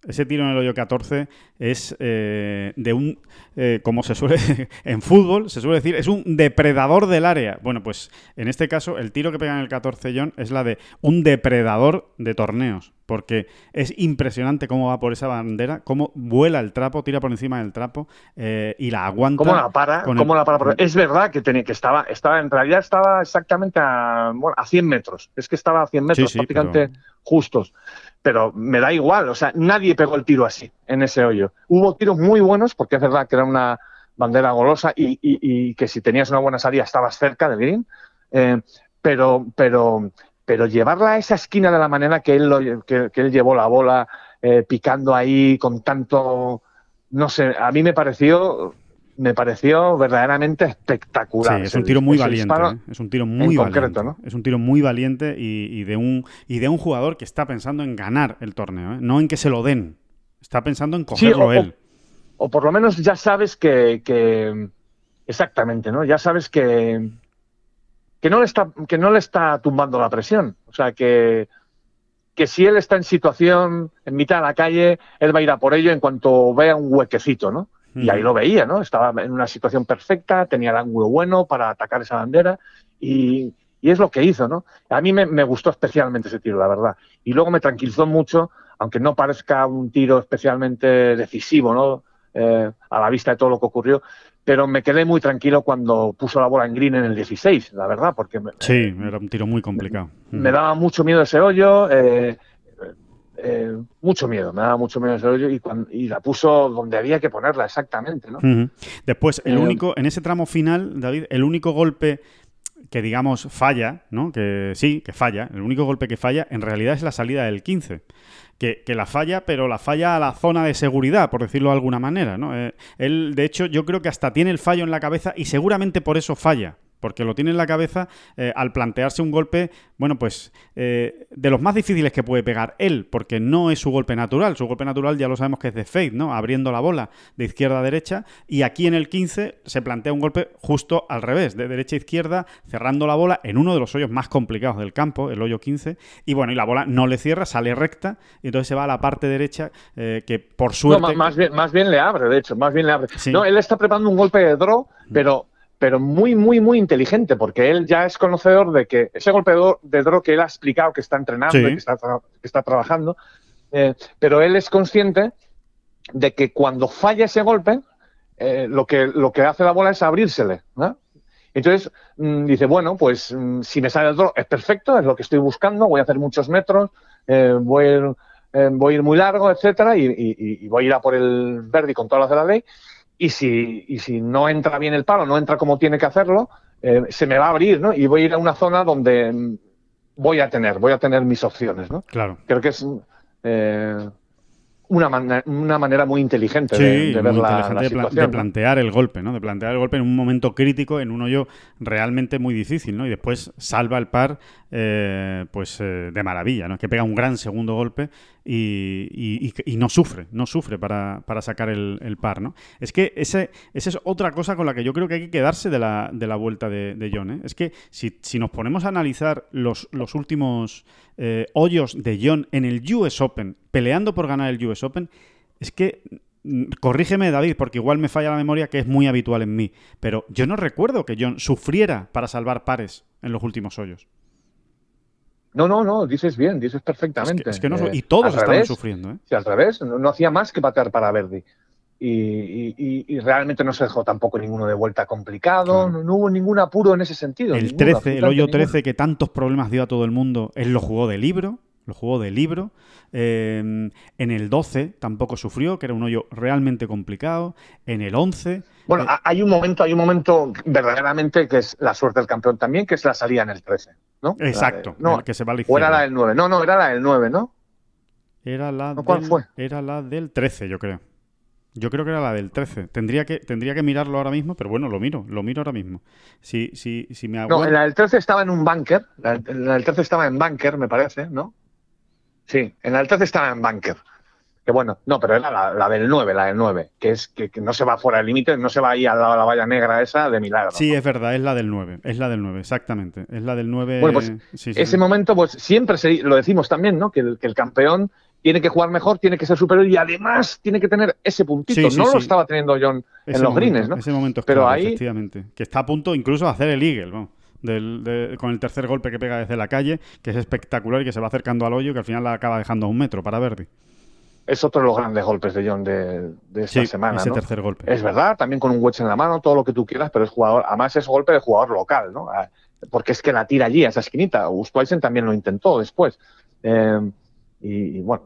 S1: Ese tiro en el hoyo 14 es eh, de un, eh, como se suele en fútbol, se suele decir, es un depredador del área. Bueno, pues en este caso el tiro que pega en el 14 John es la de un depredador de torneos, porque es impresionante cómo va por esa bandera, cómo vuela el trapo, tira por encima del trapo eh, y la aguanta.
S3: ¿Cómo la para? ¿Cómo la para? Es verdad que, tenía, que estaba, estaba, en realidad estaba exactamente a, bueno, a 100 metros. Es que estaba a 100 metros, prácticamente justos pero me da igual, o sea, nadie pegó el tiro así, en ese hoyo. Hubo tiros muy buenos, porque es verdad que era una bandera golosa y, que si tenías una buena salida estabas cerca del green, eh, pero, pero, pero llevarla a esa esquina de la manera que él, lo, que, él llevó la bola, eh, picando ahí con tanto, no sé, a mí me pareció me pareció verdaderamente espectacular.
S1: Sí, es un tiro muy valiente. ¿eh? Es un tiro muy valiente. ¿no? Es un tiro muy valiente y, de un, y de un jugador que está pensando en ganar el torneo, ¿eh? no en que se lo den. Está pensando en cogerlo él.
S3: O, por lo menos ya sabes que, que, Exactamente, ¿no? Ya sabes que. Que no, le está, que no le está tumbando la presión. O sea, que, que si él está en situación, en mitad de la calle, él va a ir a por ello en cuanto vea un huequecito, ¿no? Y ahí lo veía, ¿no? Estaba en una situación perfecta, tenía el ángulo bueno para atacar esa bandera y, es lo que hizo, ¿no? A mí me, gustó especialmente ese tiro, la verdad. Y luego me tranquilizó mucho, aunque no parezca un tiro especialmente decisivo, ¿no? Eh, a la vista de todo lo que ocurrió, pero me quedé muy tranquilo cuando puso la bola en green en el 16, la verdad, porque...
S1: sí, era un tiro muy complicado.
S3: Me, daba mucho miedo ese hoyo. Eh, eh, mucho miedo, me daba mucho miedo ese hoyo y, y, la puso donde había que ponerla exactamente. ¿no?
S1: Después, el eh, único, en ese tramo final, David, el único golpe que digamos falla, ¿no? Que sí, que falla, el único golpe que falla en realidad es la salida del 15. Que, que la falla, pero la falla a la zona de seguridad, por decirlo de alguna manera, ¿no? Eh, él, de hecho, yo creo que hasta tiene el fallo en la cabeza y seguramente por eso falla porque lo tiene en la cabeza eh, al plantearse un golpe, bueno, pues eh, de los más difíciles que puede pegar él, porque no es su golpe natural. Su golpe natural ya lo sabemos que es de fade, ¿no? Abriendo la bola de izquierda a derecha. Y aquí en el 15 se plantea un golpe justo al revés, de derecha a izquierda, cerrando la bola en uno de los hoyos más complicados del campo, el hoyo 15. Y bueno, y la bola no le cierra, sale recta, y entonces se va a la parte derecha, eh, que por suerte.
S3: No, más, bien, más bien le abre, de hecho, más bien le abre. No, él está preparando un golpe de draw, pero pero muy, muy, muy inteligente, porque él ya es conocedor de que ese golpe de draw que él ha explicado que está entrenando y que está, que está trabajando, eh, pero él es consciente de que cuando falla ese golpe, eh, lo, que, lo que hace la bola es abrírsele. Entonces mm, dice, bueno, pues mm, si me sale el draw es perfecto, es lo que estoy buscando, voy a hacer muchos metros, eh, voy, a ir, voy a ir muy largo, etcétera, y, y, voy a ir a por el verde con todas las de la ley y si, y si no entra bien el palo, no entra como tiene que hacerlo, eh, se me va a abrir, ¿no? Y voy a ir a una zona donde mm, voy a tener, voy a tener mis opciones, ¿no?
S1: Claro.
S3: Creo que es eh, una, una manera muy inteligente de, ver la, situación,
S1: de, plantear el golpe, ¿no? De plantear el golpe en un momento crítico, en un hoyo realmente muy difícil, ¿no? Y después salva el par eh, pues eh, de maravilla, ¿no? Que pega un gran segundo golpe y, no sufre, no sufre para, sacar el, par, ¿no? Es que ese, esa es otra cosa con la que yo creo que hay que quedarse de la, de la vuelta de, John, ¿eh? Es que si, nos ponemos a analizar los, los últimos hoyos de John en el US Open, peleando por ganar el US Open, es que Mm, corrígeme, David, porque igual me falla la memoria, que es muy habitual en mí. Pero yo no recuerdo que John sufriera para salvar pares en los últimos hoyos.
S3: No, no, no, dices bien, dices perfectamente.
S1: Es que, no, y todos estaban sufriendo. ¿eh?
S3: Sí, al revés, no, hacía más que patear para Verdi. Y, realmente no se dejó tampoco ninguno de vuelta complicado, no, hubo ningún apuro en ese sentido.
S1: El 13, el hoyo 13 que tantos problemas dio a todo el mundo, él lo jugó de libro, lo jugó de libro. Em, en el 12 tampoco sufrió, que era un hoyo realmente complicado. En el 11...
S3: Bueno, eh, hay un momento, hay un momento verdaderamente que es la suerte del campeón también, que es la salida en el 13, ¿no?
S1: Exacto,
S3: no,
S1: que se va
S3: O era la del 9, no, no, era la del 9, ¿no?
S1: Era la, ¿Cuál fue? Era la del 13, yo creo. Yo creo que era la del 13. Tendría que, tendría que mirarlo ahora mismo, pero bueno, lo miro, lo miro ahora mismo. Si, si, si me
S3: No, la del 13 estaba en un bunker, la, la del 13 estaba en bunker, me parece, ¿no? Sí, en el 13 estaba en bunker. Que bueno, no, pero era la, del 9, la del 9, que es que, no se va fuera del límite, no se va ahí al lado de la valla negra esa de milagro.
S1: Sí, es verdad, es la del 9, es la del 9, exactamente. Es la del 9.
S3: Bueno, pues ese momento, pues siempre se, lo decimos también, ¿no? Que el, que el, campeón tiene que jugar mejor, tiene que ser superior y además tiene que tener ese puntito. no lo estaba teniendo John en los greens, ¿no?
S1: Ese momento es pero ahí... efectivamente. Que está a punto incluso de hacer el eagle, vamos con el tercer golpe que pega desde la calle, que es espectacular y que se va acercando al hoyo, que al final la acaba dejando a un metro para Verdi.
S3: Es otro de los grandes golpes de John de, esta semana.
S1: Ese tercer golpe.
S3: Es verdad, también con un wedge en la mano, todo lo que tú quieras, pero es jugador, además es golpe de jugador local, ¿no? Ah, porque es que la tira allí, a esa esquinita. Ustweisen también lo intentó después. Eh, y, bueno,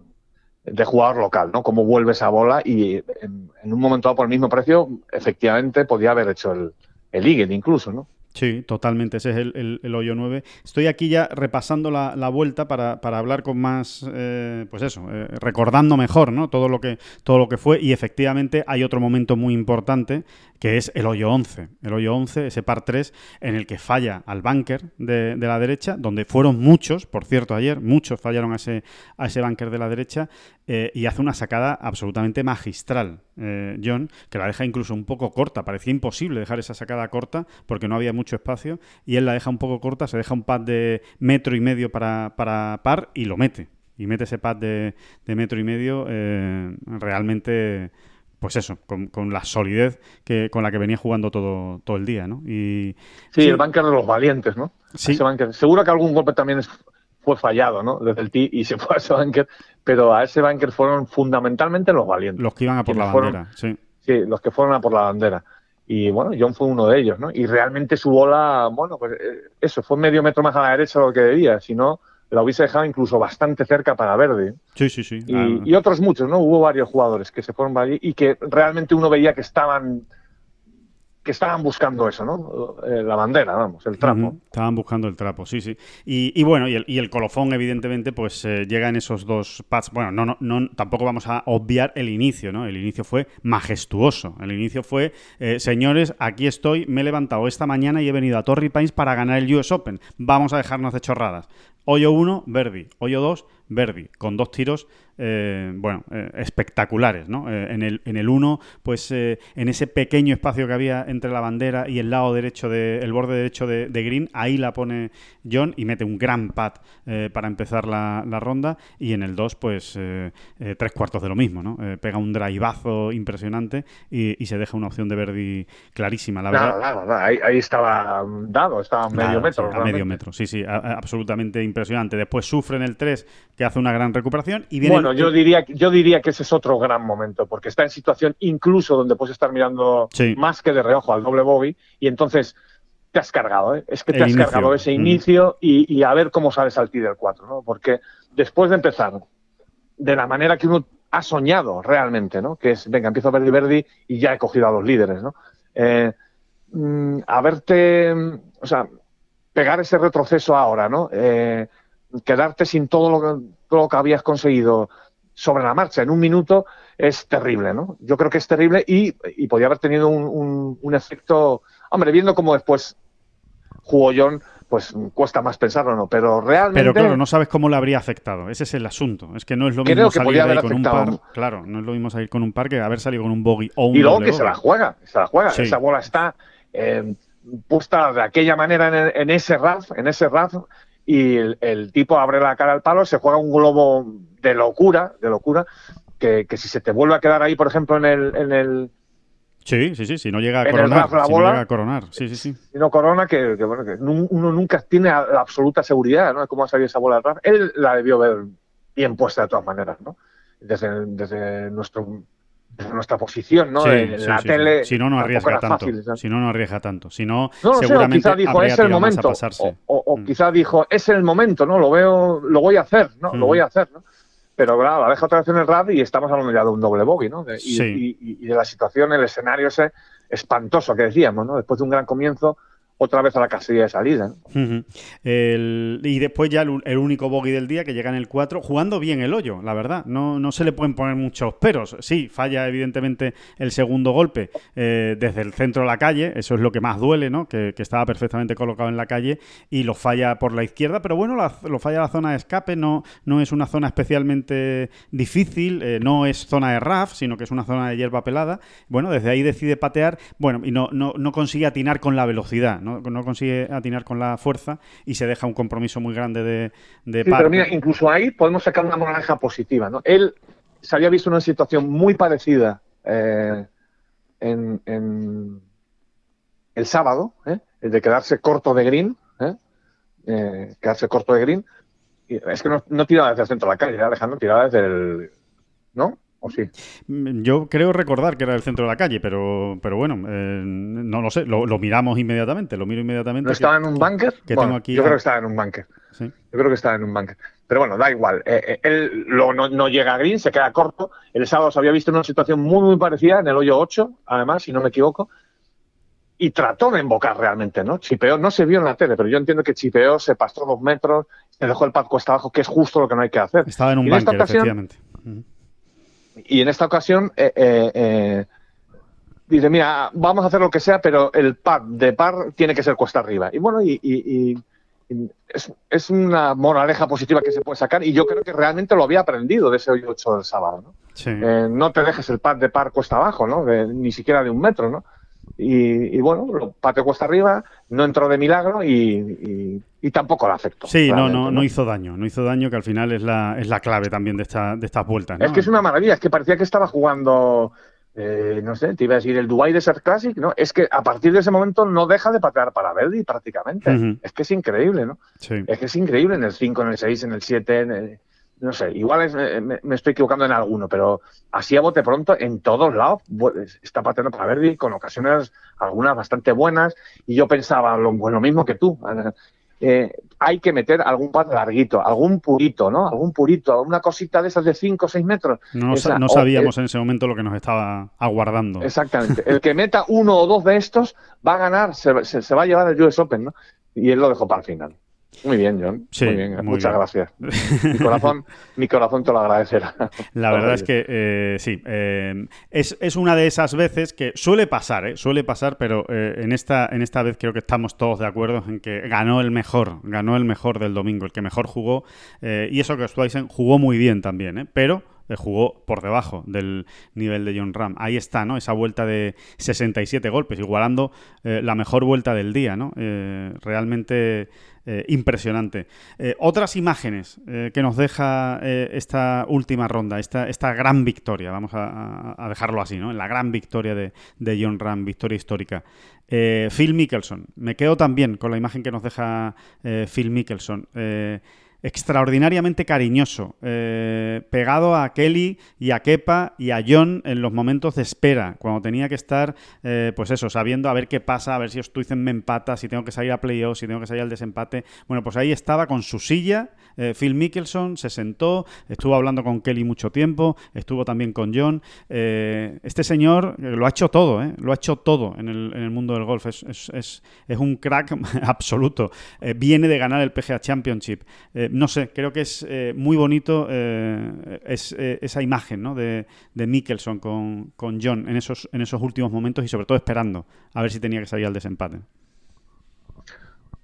S3: de jugador local, ¿no? Cómo vuelve esa bola y en, un momento dado por el mismo precio, efectivamente podía haber hecho el, el Eagle incluso, ¿no?
S1: Sí, totalmente. Ese es el, hoyo 9. Estoy aquí ya repasando la, vuelta para, hablar con más, eh, pues eso, eh, recordando mejor, ¿no? Todo lo que todo lo que fue y efectivamente hay otro momento muy importante que es el hoyo 11. El hoyo 11, ese par 3 en el que falla al bunker de, la derecha, donde fueron muchos, por cierto, ayer, muchos fallaron a ese, a ese bunker de la derecha eh, y hace una sacada absolutamente magistral, eh, John, que la deja incluso un poco corta. Parecía imposible dejar esa sacada corta porque no había mucho espacio y él la deja un poco corta, se deja un pad de metro y medio para, para par y lo mete. Y mete ese pad de, metro y medio eh, realmente pues eso, con, la solidez que, con la que venía jugando todo, todo el día, ¿no? Y,
S3: sí, el bunker de los valientes, ¿no? Sí. Seguro que algún golpe también fue fallado, ¿no? Desde el tee y se fue a ese bunker, pero a ese bunker fueron fundamentalmente los valientes.
S1: Los que iban a por la bandera, sí.
S3: Sí, los que fueron a por la bandera. Y bueno, John fue uno de ellos, ¿no? Y realmente su bola, bueno, pues eh, eso, fue medio metro más a la derecha de lo que debía, si no la hubiese dejado incluso bastante cerca para Verde.
S1: Sí, sí, sí.
S3: Y, otros muchos, ¿no? Hubo varios jugadores que se fueron para allí y que realmente uno veía que estaban que estaban buscando eso, ¿no? Eh, la bandera, vamos, el trapo.
S1: Estaban buscando el trapo, sí, sí. Y, bueno, y el, colofón, evidentemente, pues eh, llega en esos dos pads. Bueno, no, no, no, tampoco vamos a obviar el inicio, ¿no? El inicio fue majestuoso. El inicio fue, eh, señores, aquí estoy, me he levantado esta mañana y he venido a Torrey Pines para ganar el US Open. Vamos a dejarnos de chorradas. Hoyo 1, Verdi. Hoyo 2, Verdi. Con dos tiros eh, bueno, eh, espectaculares, ¿no? Eh, en el en el 1, pues en ese pequeño espacio que había entre la bandera y el lado derecho de, el borde derecho de, Green, ahí la pone John y mete un gran pat para empezar la, ronda y en el 2, pues tres cuartos de lo mismo, ¿no? pega un driveazo impresionante y, se deja una opción de Verdi clarísima, la verdad.
S3: Ahí, estaba dado, estaba a medio metro.
S1: a medio metro, sí, sí, absolutamente impresionante. Después sufre en el 3, que hace una gran recuperación y viene
S3: yo diría, yo diría que ese es otro gran momento, porque está en situación incluso donde puedes estar mirando más que de reojo al doble bogey, y entonces te has cargado, ¿eh? es que te has cargado ese mm. inicio y, a ver cómo sales al tee del 4, ¿no? Porque después de empezar de la manera que uno ha soñado realmente, ¿no? Que es, venga, empiezo a Verdi Verdi y ya he cogido a los líderes, ¿no? Eh, mm, a verte, o sea, pegar ese retroceso ahora, ¿no? Eh, quedarte sin todo lo que, todo lo que habías conseguido sobre la marcha en un minuto es terrible, ¿no? Yo creo que es terrible y, podía haber tenido un, efecto, hombre, viendo cómo después jugó John, pues cuesta más pensarlo, ¿no? Pero realmente...
S1: Pero claro, no sabes cómo le habría afectado. Ese es el asunto. Es que no es lo mismo salir ahí con un par... Claro, no es lo mismo salir con un par que haber salido con un bogey o un
S3: Y luego que se la juega, se la juega. Esa bola está eh, puesta de aquella manera en, ese RAF, en ese RAF, y el, tipo abre la cara al palo, se juega un globo de locura, de locura, que, que si se te vuelve a quedar ahí, por ejemplo, en el, en el
S1: Sí, sí, sí, si no llega a coronar. si no llega a coronar, sí, sí, sí.
S3: Si no corona, que, bueno, que uno nunca tiene la absoluta seguridad, ¿no? De cómo ha salido esa bola de RAF. Él la debió ver bien puesta de todas maneras, ¿no? Desde, desde nuestro nuestra posición, ¿no? la tele.
S1: Si no, no arriesga tanto. si no, no arriesga tanto. Si no, seguramente
S3: quizá dijo, es el momento. O, o, mm. quizá dijo, es el momento, ¿no? Lo veo, lo voy a hacer, ¿no? Lo mm. voy a hacer, ¿no? Pero claro, la deja otra vez en el RAD y estamos hablando ya de un doble bogey, ¿no? y, y, de la situación, el escenario ese espantoso que decíamos, ¿no? Después de un gran comienzo, otra vez a la casilla de salida.
S1: y después ya el, único bogey del día que llega en el 4, jugando bien el hoyo, la verdad. No, no se le pueden poner muchos peros. Sí, falla evidentemente el segundo golpe eh, desde el centro de la calle, eso es lo que más duele, ¿no? Que, estaba perfectamente colocado en la calle y lo falla por la izquierda, pero bueno, lo falla la zona de escape, no, no es una zona especialmente difícil, eh, no es zona de RAF, sino que es una zona de hierba pelada. Bueno, desde ahí decide patear, bueno, y no, no, no consigue atinar con la velocidad no, consigue atinar con la fuerza y se deja un compromiso muy grande de, de
S3: Pero mira, incluso ahí podemos sacar una moraleja positiva. ¿no? Él se había visto una situación muy parecida eh, en, el sábado, ¿eh? el de quedarse corto de green, ¿eh? quedarse corto de green. es que no, no tiraba desde el centro de la calle, Alejandro tiraba desde el. ¿No? Sí?
S1: Mm, yo creo recordar que era el centro de la calle, pero, pero bueno, eh, no lo sé, lo, miramos inmediatamente, lo miro inmediatamente.
S3: ¿No estaba en un bunker? yo creo que estaba en un bunker. Yo creo que estaba en un bunker. Pero bueno, da igual. Eh, eh, él no, llega a green, se queda corto. El sábado se había visto una situación muy, muy parecida, en el hoyo 8, además, si no me equivoco. Y trató de invocar realmente, ¿no? Chipeó, no se vio en la tele, pero yo entiendo que chipeó, se pasó dos metros, se dejó el pad cuesta abajo, que es justo lo que no hay que hacer.
S1: Estaba en un bunker, efectivamente.
S3: Y en esta ocasión eh, eh, eh, dice, mira, vamos a hacer lo que sea, pero el par de par tiene que ser cuesta arriba. Y bueno, y, es, una moraleja positiva que se puede sacar y yo creo que realmente lo había aprendido de ese 8 del sábado. ¿no? no te dejes el par de par cuesta abajo, ¿no? ni siquiera de un metro, ¿no? Y, bueno, lo pateo cuesta arriba, no entró de milagro y, tampoco la afectó.
S1: Sí, no, no, no, hizo daño, no hizo daño, que al final es la, es la clave también de, esta, de estas vueltas.
S3: Es que es una maravilla, es que parecía que estaba jugando, eh, no sé, te iba a decir el Dubai Desert Classic, ¿no? Es que a partir de ese momento no deja de patear para Verdi prácticamente. Es que es increíble, ¿no? Es que es increíble en el 5, en el 6, en el 7, en el no sé, igual eh, me, estoy equivocando en alguno, pero así a bote pronto en todos lados está pateando para Verdi con ocasiones algunas bastante buenas y yo pensaba lo, lo mismo que tú. Eh, hay que meter algún pat larguito, algún purito, ¿no? Algún purito, alguna cosita de esas de 5 o 6 metros.
S1: No, no sabíamos en ese momento lo que nos estaba aguardando.
S3: Exactamente. El que meta uno o dos de estos va a ganar, se, se va a llevar el US Open, ¿no? Y él lo dejó para el final. Muy bien, John. muy bien. Muchas gracias. Mi corazón, mi corazón te lo agradecerá.
S1: La verdad es que eh, sí. Eh, es, una de esas veces que suele pasar, ¿eh? suele pasar, pero eh, en, esta, en esta vez creo que estamos todos de acuerdo en que ganó el mejor, ganó el mejor del domingo, el que mejor jugó. y eso que Stuysen jugó muy bien también, pero jugó por debajo del nivel de John Ram. Ahí está, ¿no? Esa vuelta de 67 golpes, igualando la mejor vuelta del día, ¿no? realmente eh, impresionante. Eh, otras imágenes eh, que nos deja esta última ronda, esta, esta gran victoria, vamos a, dejarlo así, ¿no? La gran victoria de, de John Ram, victoria histórica. Phil Mickelson, me quedo también con la imagen que nos deja Phil Mickelson extraordinariamente cariñoso, eh, pegado a Kelly y a Kepa y a John en los momentos de espera, cuando tenía que estar, eh, pues eso, sabiendo a ver qué pasa, a ver si Stuizen me empata, si tengo que salir a playoff, si tengo que salir al desempate. Bueno, pues ahí estaba con su silla, eh, Phil Mickelson, se sentó, estuvo hablando con Kelly mucho tiempo, estuvo también con John. este señor lo ha hecho todo, lo ha hecho todo en el, mundo del golf, es un crack absoluto. viene de ganar el PGA Championship no sé, creo que es eh, muy bonito eh, eh, esa imagen ¿no? de, de Mickelson con, con, John en esos, en esos últimos momentos y sobre todo esperando a ver si tenía que salir al desempate.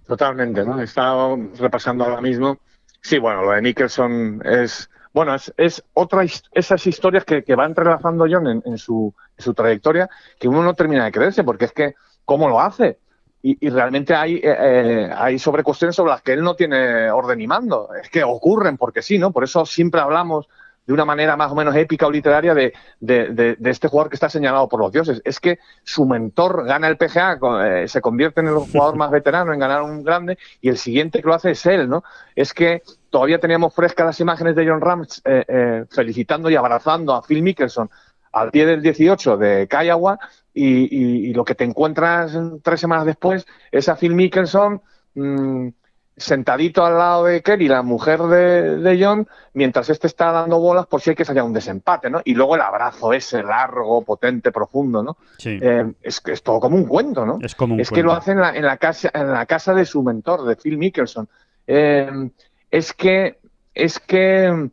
S3: Totalmente, ¿no? He estado repasando ahora mismo. Sí, bueno, lo de Nicholson es. Bueno, es, es otra esas historias que, que va entrelazando John en, en, su, en, su, trayectoria que uno no termina de creerse, porque es que, ¿cómo lo hace? Y, realmente hay, eh, eh, hay sobre cuestiones sobre las que él no tiene orden y mando. Es que ocurren porque sí, ¿no? Por eso siempre hablamos de una manera más o menos épica o literaria de, de, de, de, este jugador que está señalado por los dioses. Es que su mentor gana el PGA, eh, se convierte en el jugador más veterano en ganar un grande y el siguiente que lo hace es él, ¿no? Es que todavía teníamos frescas las imágenes de John Rams eh, eh, felicitando y abrazando a Phil Mickelson al pie del 18 de Kiowa y, y, y, lo que te encuentras tres semanas después es a Phil Mickelson mmm, sentadito al lado de Kelly, la mujer de, de, John, mientras este está dando bolas por si hay que salir un desempate, ¿no? Y luego el abrazo ese largo, potente, profundo, ¿no?
S1: Sí.
S3: Eh, es, es, todo como un cuento, ¿no?
S1: Es como un
S3: es
S1: cuento.
S3: que lo hace en la, en la, casa, en la casa de su mentor, de Phil Mickelson. Eh, es que, es que,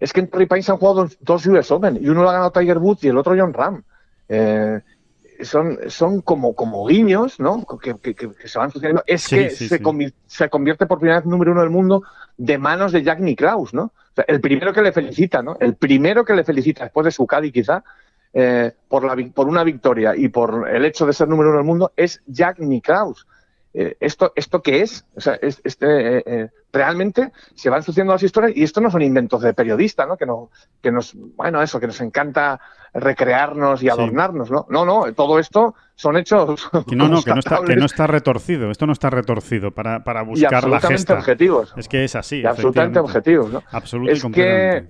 S3: es que en Torrey Pines han jugado dos, dos US Open y uno lo ha ganado Tiger Woods y el otro John Ram. Eh, son, son como, como guiños, ¿no? Que, que, que se van sucediendo. Es
S1: Sí,
S3: que
S1: sí,
S3: se,
S1: sí.
S3: convi- se convierte por primera vez número uno del mundo de manos de Jack Nicklaus, ¿no? O sea, el primero que le felicita, ¿no? El primero que le felicita después de su Cádiz, quizá, eh, por, la, por una victoria y por el hecho de ser número uno del mundo, es Jack Nicklaus. Eh, ¿esto, ¿Esto qué es? O sea, es- este, eh, eh, realmente se van sucediendo las historias y esto no son inventos de periodista, ¿no? Que, no, que nos, bueno, eso, que nos encanta recrearnos y
S1: Sí.
S3: adornarnos, ¿no? No, no, todo esto son hechos
S1: Que no, no, que no, está, que
S3: constatables
S1: no está retorcido. Esto no está retorcido para, para
S3: y
S1: buscar la
S3: absolutamente
S1: gesta.
S3: objetivos.
S1: Es que es así.
S3: y absolutamente objetivos,
S1: y
S3: Es que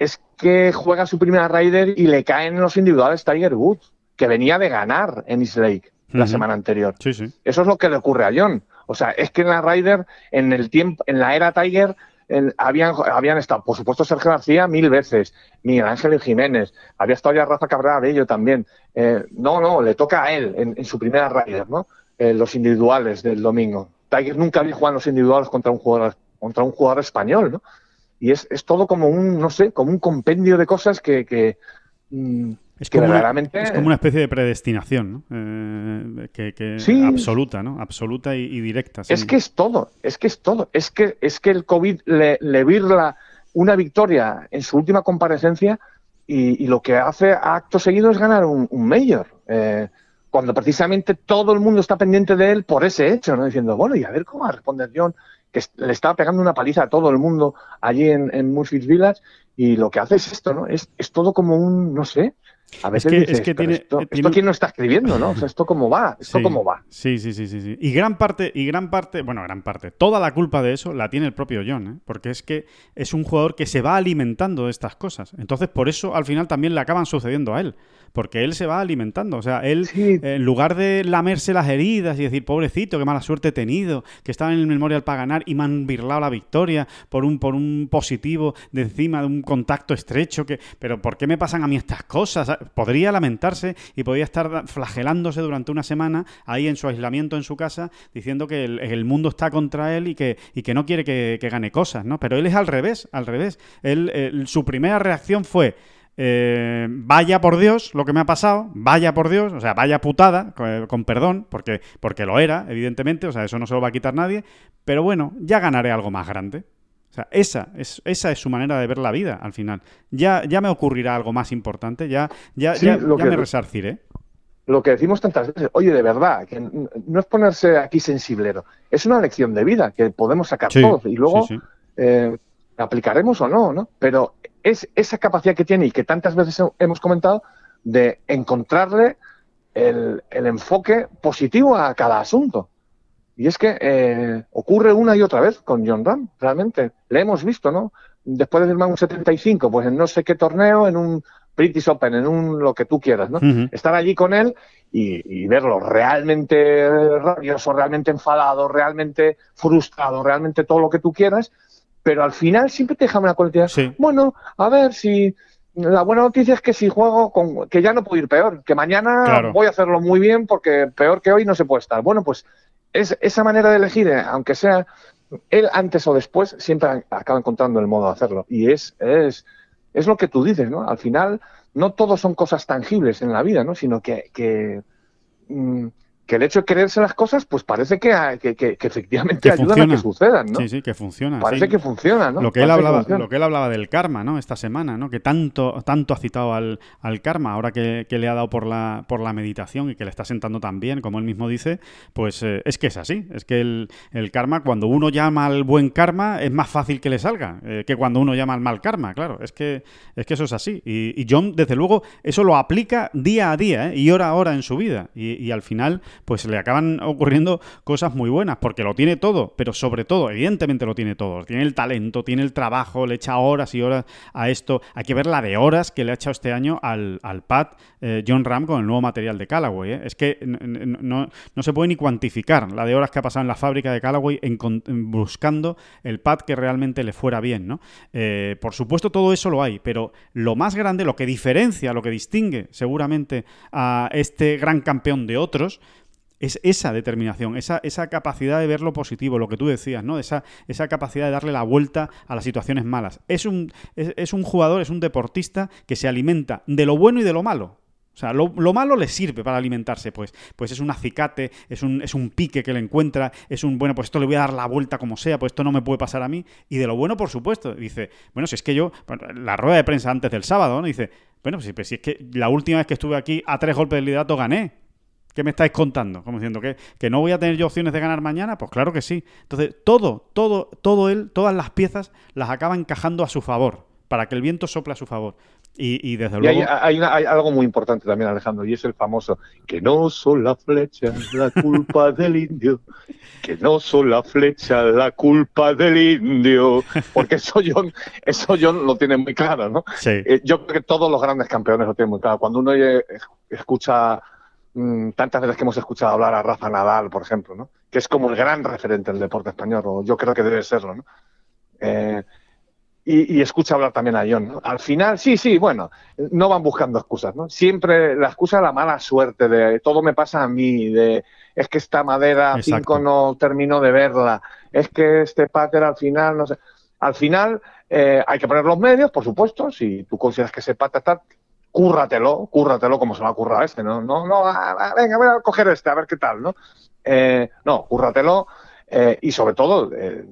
S3: es que juega su primera Raider y le caen los individuales Tiger Woods, que venía de ganar en East Lake la semana anterior.
S1: Sí, sí.
S3: Eso es lo que le ocurre a John. O sea, es que en la Ryder, en el tiempo, en la era Tiger, en- habían, habían estado, por supuesto, Sergio García mil veces, Miguel Ángel Jiménez, había estado ya Rafa Cabrera Bello también. Eh, no, no, le toca a él en, en su primera Ryder, ¿no? Eh, los individuales del domingo. Tiger nunca había jugado en los individuales contra un jugador, contra un jugador español, ¿no? Y es, es todo como un, no sé, como un compendio de cosas que, que, mm,
S1: Es como, una, es como una especie de predestinación, ¿no? Eh, que, que-
S3: Sí.
S1: absoluta, ¿no? Absoluta y, y directa.
S3: Es que es todo, es que es todo. Es que, es que el COVID le, le virla una victoria en su última comparecencia y, y lo que hace acto seguido es ganar un, un mayor. Eh, cuando precisamente todo el mundo está pendiente de él por ese hecho, ¿no? Diciendo, bueno, y a ver cómo va a responder John, que le estaba pegando una paliza a todo el mundo allí en, en Murphy's Village, y lo que hace es esto, ¿no? Es, es todo como un, no sé. A veces
S1: que-
S3: dices,
S1: es que
S3: "Pero
S1: tiene-
S3: esto,
S1: eh,
S3: esto
S1: tiene-
S3: quién lo está escribiendo, ¿no? O sea, esto cómo va, esto
S1: Sí,
S3: cómo va.
S1: Sí, sí, sí, sí, sí. Y gran parte, y gran parte, bueno, gran parte, toda la culpa de eso la tiene el propio John, ¿eh? porque es que es un jugador que se va alimentando de estas cosas. Entonces, por eso al final también le acaban sucediendo a él, porque él se va alimentando. O sea, él,
S3: Sí.
S1: eh, en lugar de lamerse las heridas y decir, pobrecito, qué mala suerte he tenido, que estaba en el Memorial para ganar y me han birlado la victoria por un, por un positivo de encima de un contacto estrecho, que, pero ¿por qué me pasan a mí estas cosas? Podría lamentarse y podría estar flagelándose durante una semana ahí en su aislamiento en su casa, diciendo que el, mundo está contra él y que, y que no quiere que, gane cosas, ¿no? Pero él es al revés, al revés. Él, él- su primera reacción fue... eh, vaya por Dios lo que me ha pasado, vaya por Dios, o sea, vaya putada, con, con perdón, porque, porque lo era, evidentemente, o sea, eso no se lo va a quitar nadie, pero bueno, ya ganaré algo más grande. O sea, esa es, esa es su manera de ver la vida al final. Ya, ya me ocurrirá algo más importante, ya, ya,
S3: Sí,
S1: ya,
S3: lo
S1: ya
S3: que-
S1: me resarciré.
S3: lo que decimos tantas veces, oye, de verdad, que no es ponerse aquí sensiblero, es una lección de vida que podemos sacar
S1: Sí,
S3: todos y luego
S1: sí,
S3: eh, aplicaremos o no, ¿no? Pero es esa capacidad que tiene y que tantas veces he- hemos comentado de encontrarle el, el enfoque positivo a cada asunto. Y es que eh, ocurre una y otra vez con John Ram, realmente. Le hemos visto, ¿no? Después de firmar un 75, pues en no sé qué torneo, en un British Open, en un lo que tú quieras, ¿no?
S1: Ujú.
S3: estar allí con él y, y verlo realmente rabioso, realmente enfadado, realmente frustrado, realmente todo lo que tú quieras, pero al final siempre te deja una cualidad.
S1: Sí.
S3: Bueno, a ver si la buena noticia es que si juego con que ya no puedo ir peor, que mañana
S1: Claro.
S3: voy a hacerlo muy bien porque peor que hoy no se puede estar. Bueno, pues es esa manera de elegir, eh, aunque sea él antes o después, siempre acaba encontrando el modo de hacerlo. Y es, es, es lo que tú dices, ¿no? Al final, no todo son cosas tangibles en la vida, ¿no? Sino que, mm, que el hecho de creerse las cosas, pues parece que, que, que, efectivamente ayudan a que sucedan, ¿no?
S1: Sí, sí, que funciona.
S3: Parece que funciona, ¿no?
S1: Lo que, él hablaba, lo que él hablaba del karma, ¿no? Esta semana, ¿no? Que tanto, tanto ha citado al, al karma, ahora que, le ha dado por la, por la meditación y que le está sentando tan bien, como él mismo dice, pues eh, es que es así. Es que el, el, karma, cuando uno llama al buen karma, es más fácil que le salga eh, que cuando uno llama al mal karma, claro. Es que, es que eso es así. Y, John, desde luego, eso lo aplica día a día, ¿eh? Y hora a hora en su vida. y, y al final pues le acaban ocurriendo cosas muy buenas, porque lo tiene todo, pero sobre todo, evidentemente lo tiene todo. Tiene el talento, tiene el trabajo, le echa horas y horas a esto. Hay que ver la de horas que le ha echado este año al, al pad eh, John Ram con el nuevo material de Callaway. ¿eh? Es que no, se puede ni cuantificar la de horas que ha pasado en la fábrica de Callaway buscando el pad que realmente le fuera bien. ¿no? Eh, por supuesto, todo eso lo hay, pero lo más grande, lo que diferencia, lo que distingue seguramente a este gran campeón de otros, es esa determinación, esa, esa capacidad de ver lo positivo, lo que tú decías, ¿no? Esa, esa capacidad de darle la vuelta a las situaciones malas. Es un, es, un jugador, es un deportista que se alimenta de lo bueno y de lo malo. O sea, lo, malo le sirve para alimentarse, pues, pues es un acicate, es un, es un pique que le encuentra, es un, bueno, pues esto le voy a dar la vuelta como sea, pues esto no me puede pasar a mí. Y de lo bueno, por supuesto, dice, bueno, si es que yo, la rueda de prensa antes del sábado, ¿no? Dice, bueno, pues, pues si es que la última vez que estuve aquí a tres golpes de liderato gané. ¿Qué me estáis contando? Como diciendo que, que no voy a tener yo opciones de ganar mañana, pues claro que sí. Entonces, todo, todo, todo él, todas las piezas las acaba encajando a su favor, para que el viento sople a su favor. Y, desde luego.
S3: Hay, hay, algo muy importante también, Alejandro, y es el famoso: que no son las flechas la culpa del indio, que no son las flechas la culpa del indio. Porque eso John, eso John lo tiene muy claro, ¿no?
S1: Sí.
S3: Eh, yo creo que todos los grandes campeones lo tienen muy claro. Cuando uno escucha tantas veces que hemos escuchado hablar a Rafa Nadal, por ejemplo, ¿no? que es como el gran referente del deporte español, o yo creo que debe serlo. ¿no? Eh, y, escucha hablar también a John. Al final, sí, sí, bueno, no van buscando excusas. ¿no? Siempre la excusa de la mala suerte, de todo me pasa a mí, de es que esta madera 5 no termino de verla, es que este pater al final, no sé. Al final eh, hay que poner los medios, por supuesto, si tú consideras que ese pater está, cúrratelo, cúrratelo como se va a currar este, ¿no? No, no, venga, voy a coger este, a ver qué tal, ¿no? Eh, no, cúrratelo eh, y sobre todo, eh,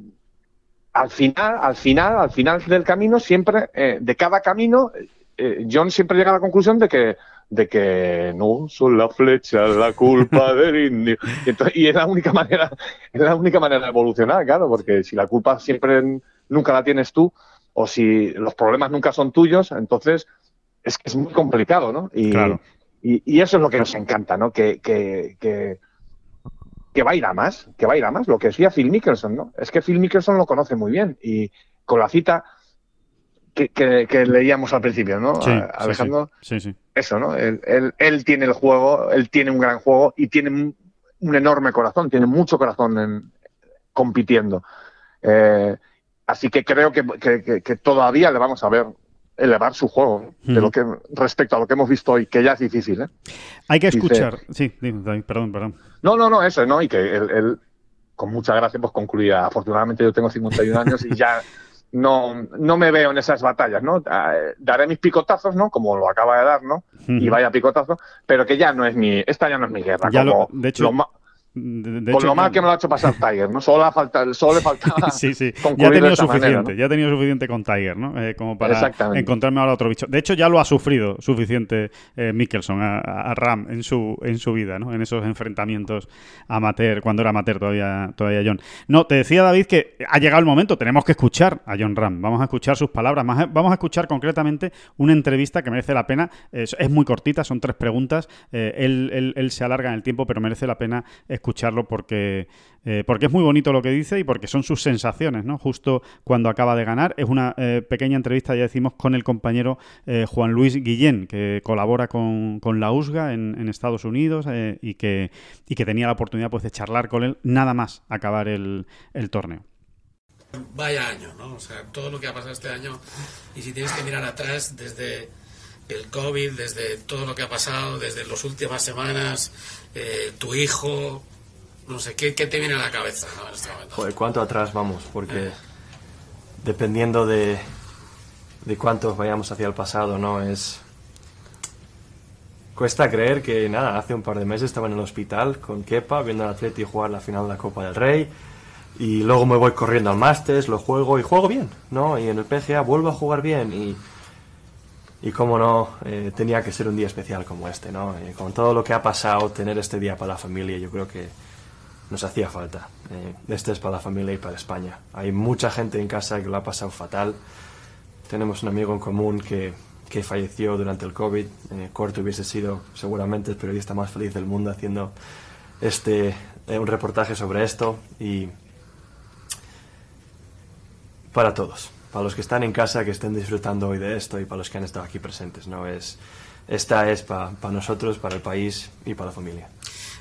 S3: al final, al final, al final del camino, siempre, de cada camino, John siempre llega a la conclusión de que de que no son las flechas la culpa del indio. Y, y, es la única manera, es la única manera de evolucionar, claro, porque si la culpa siempre nunca la tienes tú, o si los problemas nunca son tuyos, entonces es que es muy complicado, ¿no? Y, y, eso es lo que nos encanta, ¿no? Que, que, que, que, va a ir a más, que va a ir a más. Lo que decía Phil Mickelson, ¿no? Es que Phil Mickelson lo conoce muy bien y con la cita que, que leíamos al principio, ¿no?
S1: Sí,
S3: Alejandro.
S1: Sí, sí.
S3: Eso, ¿no? Él, él, él, tiene el juego, él tiene un gran juego y tiene un, enorme corazón, tiene mucho corazón en, compitiendo. Eh, así que creo que, que, todavía le vamos a ver elevar su juego de lo que respecto a lo que hemos visto hoy, que ya es difícil. ¿eh?
S1: Hay que escuchar. sí, perdón, perdón.
S3: No, no, no, eso, ¿no? Y que él, con mucha gracia, pues concluía. Afortunadamente yo tengo 51 años y ya no, no me veo en esas batallas, ¿no? Ah, daré mis picotazos, ¿no? Como lo acaba de dar, ¿no? Y vaya picotazo, pero que ya no es mi, esta ya no es mi guerra. como
S1: de hecho,
S3: con lo mal que me lo ha hecho pasar Tiger, ¿no? Solo, falta, solo le faltaba.
S1: sí, sí. Ya ha tenido suficiente, ya ha tenido suficiente con Tiger, ¿no? Eh, como para encontrarme ahora otro bicho. De hecho, ya lo ha sufrido suficiente eh, Mickelson a, Ram en su, en su vida, ¿no? En esos enfrentamientos amateur, cuando era amateur todavía, todavía John. No, te decía David que ha llegado el momento, tenemos que escuchar a John Ram. Vamos a escuchar sus palabras. Vamos a escuchar concretamente una entrevista que merece la pena. Es, muy cortita, son tres preguntas. Eh, él, él, se alarga en el tiempo, pero merece la pena escuchar escucharlo porque, eh, porque es muy bonito lo que dice y porque son sus sensaciones, ¿no? Justo cuando acaba de ganar. Es una eh, pequeña entrevista, ya decimos, con el compañero eh, Juan Luis Guillén, que colabora con, la USGA en, Estados Unidos y, que, y que tenía la oportunidad pues, de charlar con él nada más acabar el, el torneo.
S4: Vaya año, ¿no? O sea, todo lo que ha pasado este año y si tienes que mirar atrás desde el COVID, desde todo lo que ha pasado, desde las últimas semanas, tu hijo, no sé, ¿qué, te viene a la cabeza en este
S5: momento? ¿cuánto atrás vamos? Porque dependiendo de, de cuántos vayamos hacia el pasado, ¿no? Es... cuesta creer que, nada, hace un par de meses estaba en el hospital con Kepa viendo al Atleti jugar la final de la Copa del Rey y luego me voy corriendo al Masters, lo juego y juego bien, ¿no? Y en el PGA vuelvo a jugar bien y, y cómo no, eh, tenía que ser un día especial como este, ¿no? Eh, con todo lo que ha pasado, tener este día para la familia, yo creo que nos hacía falta. Eh, este es para la familia y para España. Hay mucha gente en casa que lo ha pasado fatal. Tenemos un amigo en común que, que falleció durante el COVID. Eh, Corto hubiese sido seguramente el periodista más feliz del mundo haciendo este, eh, un reportaje sobre esto. Y para todos, para los que están en casa, que estén disfrutando hoy de esto y para los que han estado aquí presentes. ¿no? Es, esta es para nosotros, para el país y para la familia.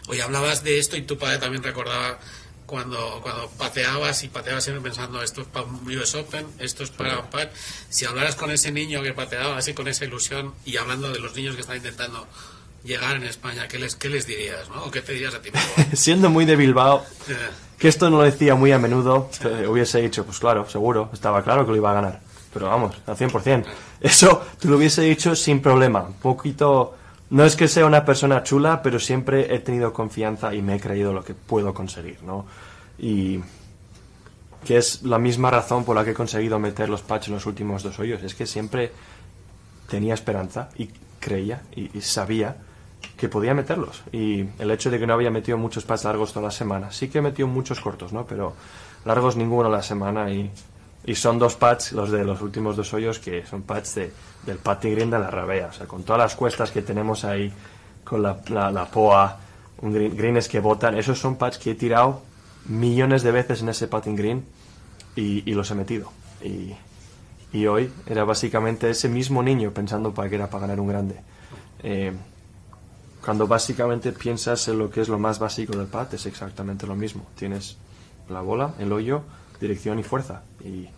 S4: Oye, hablabas de esto y tu padre también recordaba cuando, cuando pateabas y pateabas siempre pensando esto es para un US Open, esto es para un par. Si hablaras con ese niño que pateaba así con esa ilusión y hablando de los niños que están intentando llegar en España, ¿qué les, qué les dirías? ¿no? ¿O qué te dirías a ti?
S5: Siendo muy de Bilbao,
S4: Eh,
S5: que esto no lo decía muy a menudo, hubiese dicho, pues claro, seguro, estaba claro que lo iba a ganar. Pero vamos, al 100%. Eso te lo hubiese dicho sin problema. Un poquito... No es que sea una persona chula, pero siempre he tenido confianza y me he creído lo que puedo conseguir, ¿no? Y que es la misma razón por la que he conseguido meter los patches en los últimos dos hoyos. Es que siempre tenía esperanza y creía y, sabía que podía meterlos. Y el hecho de que no había metido muchos pads largos toda la semana, sí que he metido muchos cortos, ¿no? Pero largos ninguno a la semana y, y son dos pads, los de los últimos dos hoyos, que son pads de, del patting green de la rabea. O sea, con todas las cuestas que tenemos ahí, con la, la, la poa, un green, greens que botan, esos son pads que he tirado millones de veces en ese patting green y, y los he metido. Y, y hoy era básicamente ese mismo niño pensando para que era para ganar un grande. Eh, cuando básicamente piensas en lo que es lo más básico del pad, es exactamente lo mismo. Tienes la bola, el hoyo, dirección y fuerza. Y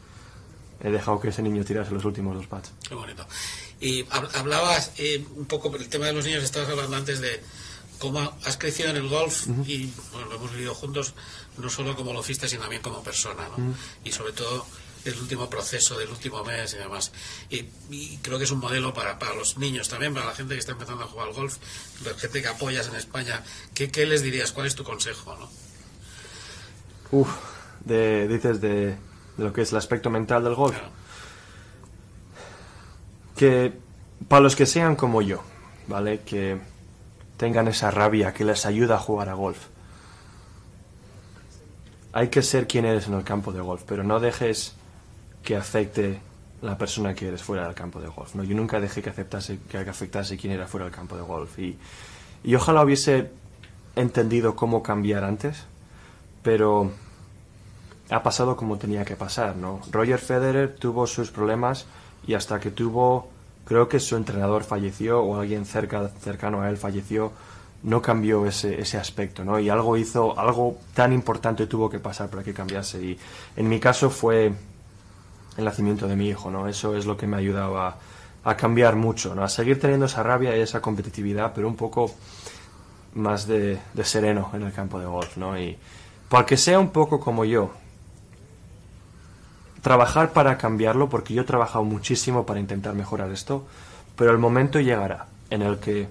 S5: he dejado que ese niño tirase los últimos dos pads.
S4: Qué bonito. Y hab- hablabas eh, un poco del tema de los niños, estabas hablando antes de cómo has crecido en el golf y bueno, lo hemos vivido juntos, no solo como golfista, sino también como persona, ¿no? Y sobre todo el último proceso del último mes y demás. Y, y creo que es un modelo para, para los niños también, para la gente que está empezando a jugar al golf, la gente que apoyas en España. ¿Qué, qué les dirías? ¿Cuál es tu consejo? ¿no?
S5: Uf, de, dices de, de lo que es el aspecto mental del golf. Que para los que sean como yo, ¿vale? Que tengan esa rabia que les ayuda a jugar a golf. Hay que ser quien eres en el campo de golf, pero no dejes que afecte la persona que eres fuera del campo de golf. ¿no? Yo nunca dejé que, aceptase, que afectase quién era fuera del campo de golf. Y, y ojalá hubiese entendido cómo cambiar antes, pero ha pasado como tenía que pasar, ¿no? Roger Federer tuvo sus problemas y hasta que tuvo, creo que su entrenador falleció o alguien cerca, cercano a él falleció, no cambió ese, ese aspecto, ¿no? Y algo hizo, algo tan importante tuvo que pasar para que cambiase. Y en mi caso fue el nacimiento de mi hijo, ¿no? Eso es lo que me ayudaba a, cambiar mucho, ¿no? A seguir teniendo esa rabia y esa competitividad, pero un poco más de, de sereno en el campo de golf, ¿no? Y para que sea un poco como yo, trabajar para cambiarlo, porque yo he trabajado muchísimo para intentar mejorar esto, pero el momento llegará en el que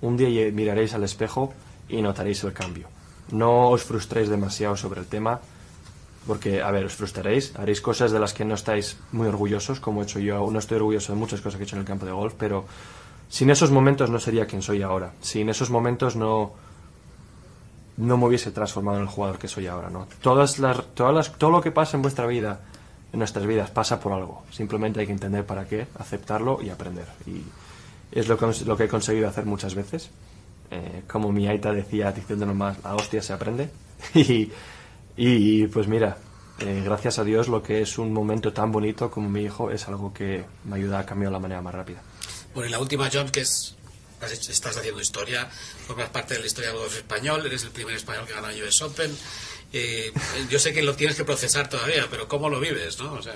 S5: un día miraréis al espejo y notaréis el cambio. No os frustréis demasiado sobre el tema, porque, a ver, os frustraréis, haréis cosas de las que no estáis muy orgullosos, como he hecho yo. No estoy orgulloso de muchas cosas que he hecho en el campo de golf, pero sin esos momentos no sería quien soy ahora. Sin esos momentos no, no me hubiese transformado en el jugador que soy ahora, ¿no? Todas las, todas las, todo lo que pasa en vuestra vida, en nuestras vidas, pasa por algo. Simplemente hay que entender para qué, aceptarlo y aprender. Y es lo que, lo que he conseguido hacer muchas veces. Eh, como mi aita decía, diciéndonos más, la hostia se aprende. y, y, pues mira, eh, gracias a Dios lo que es un momento tan bonito como mi hijo es algo que me ayuda a cambiar de la manera más rápida.
S4: Bueno, y la última, John, que es estás haciendo historia, formas parte de la historia del golf español, eres el primer español que gana el US Open. Eh, yo sé que lo tienes que procesar todavía, pero ¿cómo lo vives? ¿no? O sea,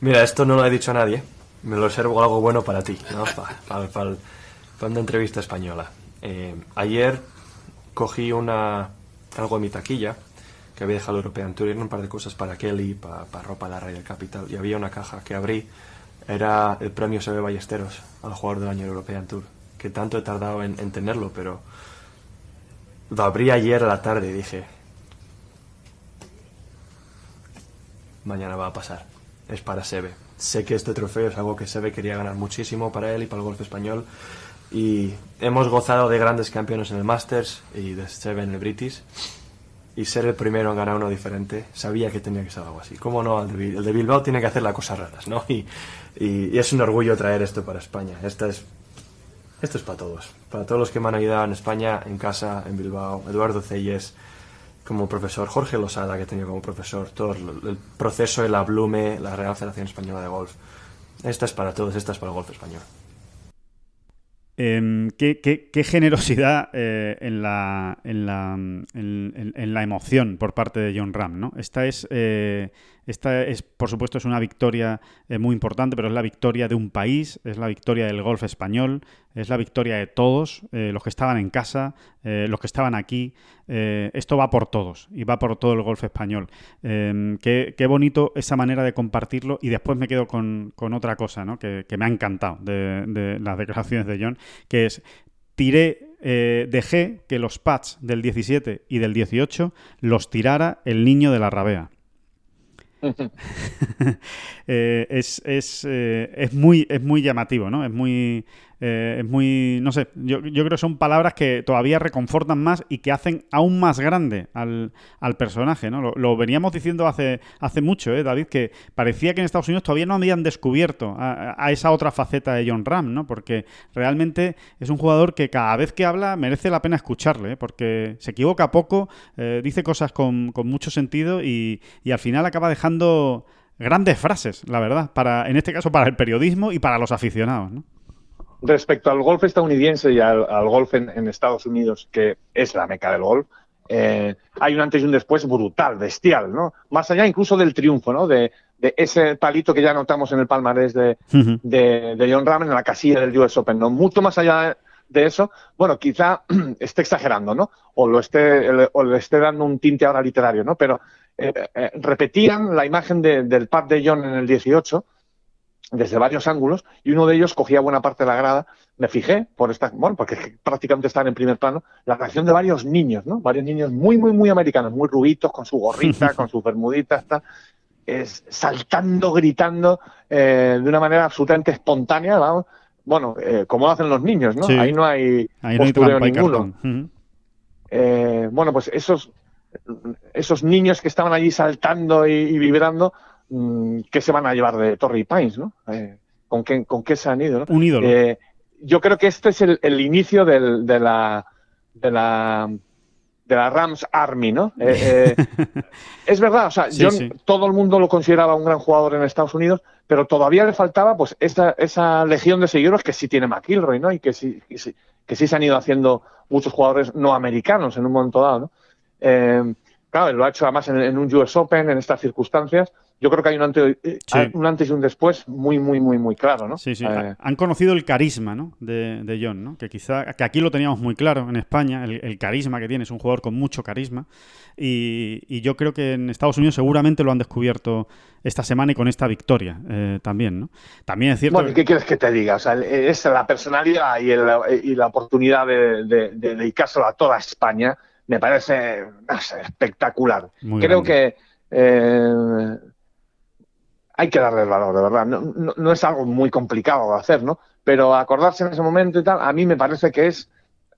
S5: Mira, esto no lo he dicho a nadie. Me lo reservo algo bueno para ti, ¿no? Para una entrevista española. Eh, ayer cogí una algo en mi taquilla que había dejado el European Tour, eran un par de cosas para Kelly, para, ropa de la Raya Capital, y había una caja que abrí, era el premio Sebe Ballesteros al jugador del año European Tour, que tanto he tardado en, en tenerlo, pero lo abrí ayer a la tarde y dije, mañana va a pasar, es para Sebe. Sé que este trofeo es algo que Sebe quería ganar muchísimo para él y para el golf español y hemos gozado de grandes campeones en el Masters y de Sebe en el British y ser el primero en ganar uno diferente, sabía que tenía que ser algo así. ¿Cómo no? El de, Bilbao tiene que hacer las cosas raras, ¿no? Y es un orgullo traer esto para España. Esta es, esto es para todos. Para todos los que me han ayudado en España, en casa, en Bilbao. Eduardo Celles como profesor, Jorge Losada, que he tenido como profesor, todo el, el proceso de la Blume, la Real Federación Española de Golf. Esta es para todos, esta es para el golf español.
S1: Em, qué, generosidad eh, en, la, en, la, en la emoción por parte de John Ram, ¿no? Esta es, eh, esta es, por supuesto, es una victoria eh, muy importante, pero es la victoria de un país, es la victoria del golf español, es la victoria de todos, eh, los que estaban en casa, eh, los que estaban aquí. esto va por todos y va por todo el golf español. Em, qué, bonito esa manera de compartirlo y después me quedo con, otra cosa, ¿no? Que, que me ha encantado de, de las declaraciones de John, que es tiré, eh, dejé que los pads del 17 y del 18 los tirara el niño de la rabea. Eh, es, es, eh, es, muy, es muy llamativo, ¿no? Es muy, eh, es muy, no sé, yo, yo creo que son palabras que todavía reconfortan más y que hacen aún más grande al, personaje, ¿no? Lo, veníamos diciendo hace, mucho, ¿eh, David? Que parecía que en Estados Unidos todavía no habían descubierto a, esa otra faceta de John Ram, ¿no? Porque realmente es un jugador que cada vez que habla merece la pena escucharle, ¿eh? porque se equivoca poco, eh, dice cosas con, con mucho sentido y, y al final acaba dejando grandes frases, la verdad, para, en este caso para el periodismo y para los aficionados, ¿no?
S3: Respecto al golf estadounidense y al, al golf en, en Estados Unidos, que es la meca del golf, eh, hay un antes y un después brutal, bestial, ¿no? Más allá incluso del triunfo, ¿no? De, de ese palito que ya notamos en el palmarés de, de, de John Ram en la casilla del US Open, ¿no? Mucho más allá de eso, bueno, quizá esté exagerando, ¿no? O lo esté, o le esté dando un tinte ahora literario, ¿no? Pero eh, eh, repetían la imagen de- del pad de John en el 18 desde varios ángulos y uno de ellos cogía buena parte de la grada. Me fijé por esta, bueno, porque prácticamente estaban en primer plano, la reacción de varios niños, ¿no? Varios niños muy, muy, muy americanos, muy rubitos, con su gorrita, con sus bermuditas, tal, es, saltando, gritando eh, de una manera absolutamente espontánea, vamos. Bueno, eh, como lo hacen los niños, ¿no?
S1: Sí.
S3: Ahí no hay
S1: Ahí no hay
S3: ninguno. Eh, bueno, pues esos, esos niños que estaban allí saltando y, y vibrando, ¿qué se van a llevar de Torrey Pines, no? Eh, ¿con, qué, ¿Con qué se han ido, no?
S1: Un ídolo.
S3: Eh, yo creo que este es el, el inicio del- de la de la de la Rams Army, ¿no? Eh, es verdad, o sea,
S1: Sí,
S3: yo-
S1: sí.
S3: todo el mundo lo consideraba un gran jugador en Estados Unidos, pero todavía le faltaba pues esa, esa legión de seguidores que sí tiene McIlroy, ¿no? Y que sí, que sí, que sí se han ido haciendo muchos jugadores no americanos en un momento dado, ¿no? Claro, lo ha hecho además en, en un US Open, en estas circunstancias. Yo creo que hay un antes, eh,
S1: Sí.
S3: un antes y un después muy, muy, muy, muy claro, ¿no?
S1: Sí, sí.
S3: Eh,
S1: Han conocido el carisma ¿no? de, de John, ¿no? que quizá que aquí lo teníamos muy claro en España, el, el carisma que tiene, es un jugador con mucho carisma. Y, y yo creo que en Estados Unidos seguramente lo han descubierto esta semana y con esta victoria eh, también. ¿no? También es cierto.
S3: Bueno, ¿y ¿qué quieres que te diga? O sea, es la personalidad y, el- y la oportunidad de, de- de dedicárselo a toda España me parece no sé, espectacular.
S1: Muy
S3: Creo
S1: grande.
S3: que eh, hay que darle el valor, de verdad. No, no- no es algo muy complicado de hacer, ¿no? Pero acordarse en ese momento y tal, a mí me parece que es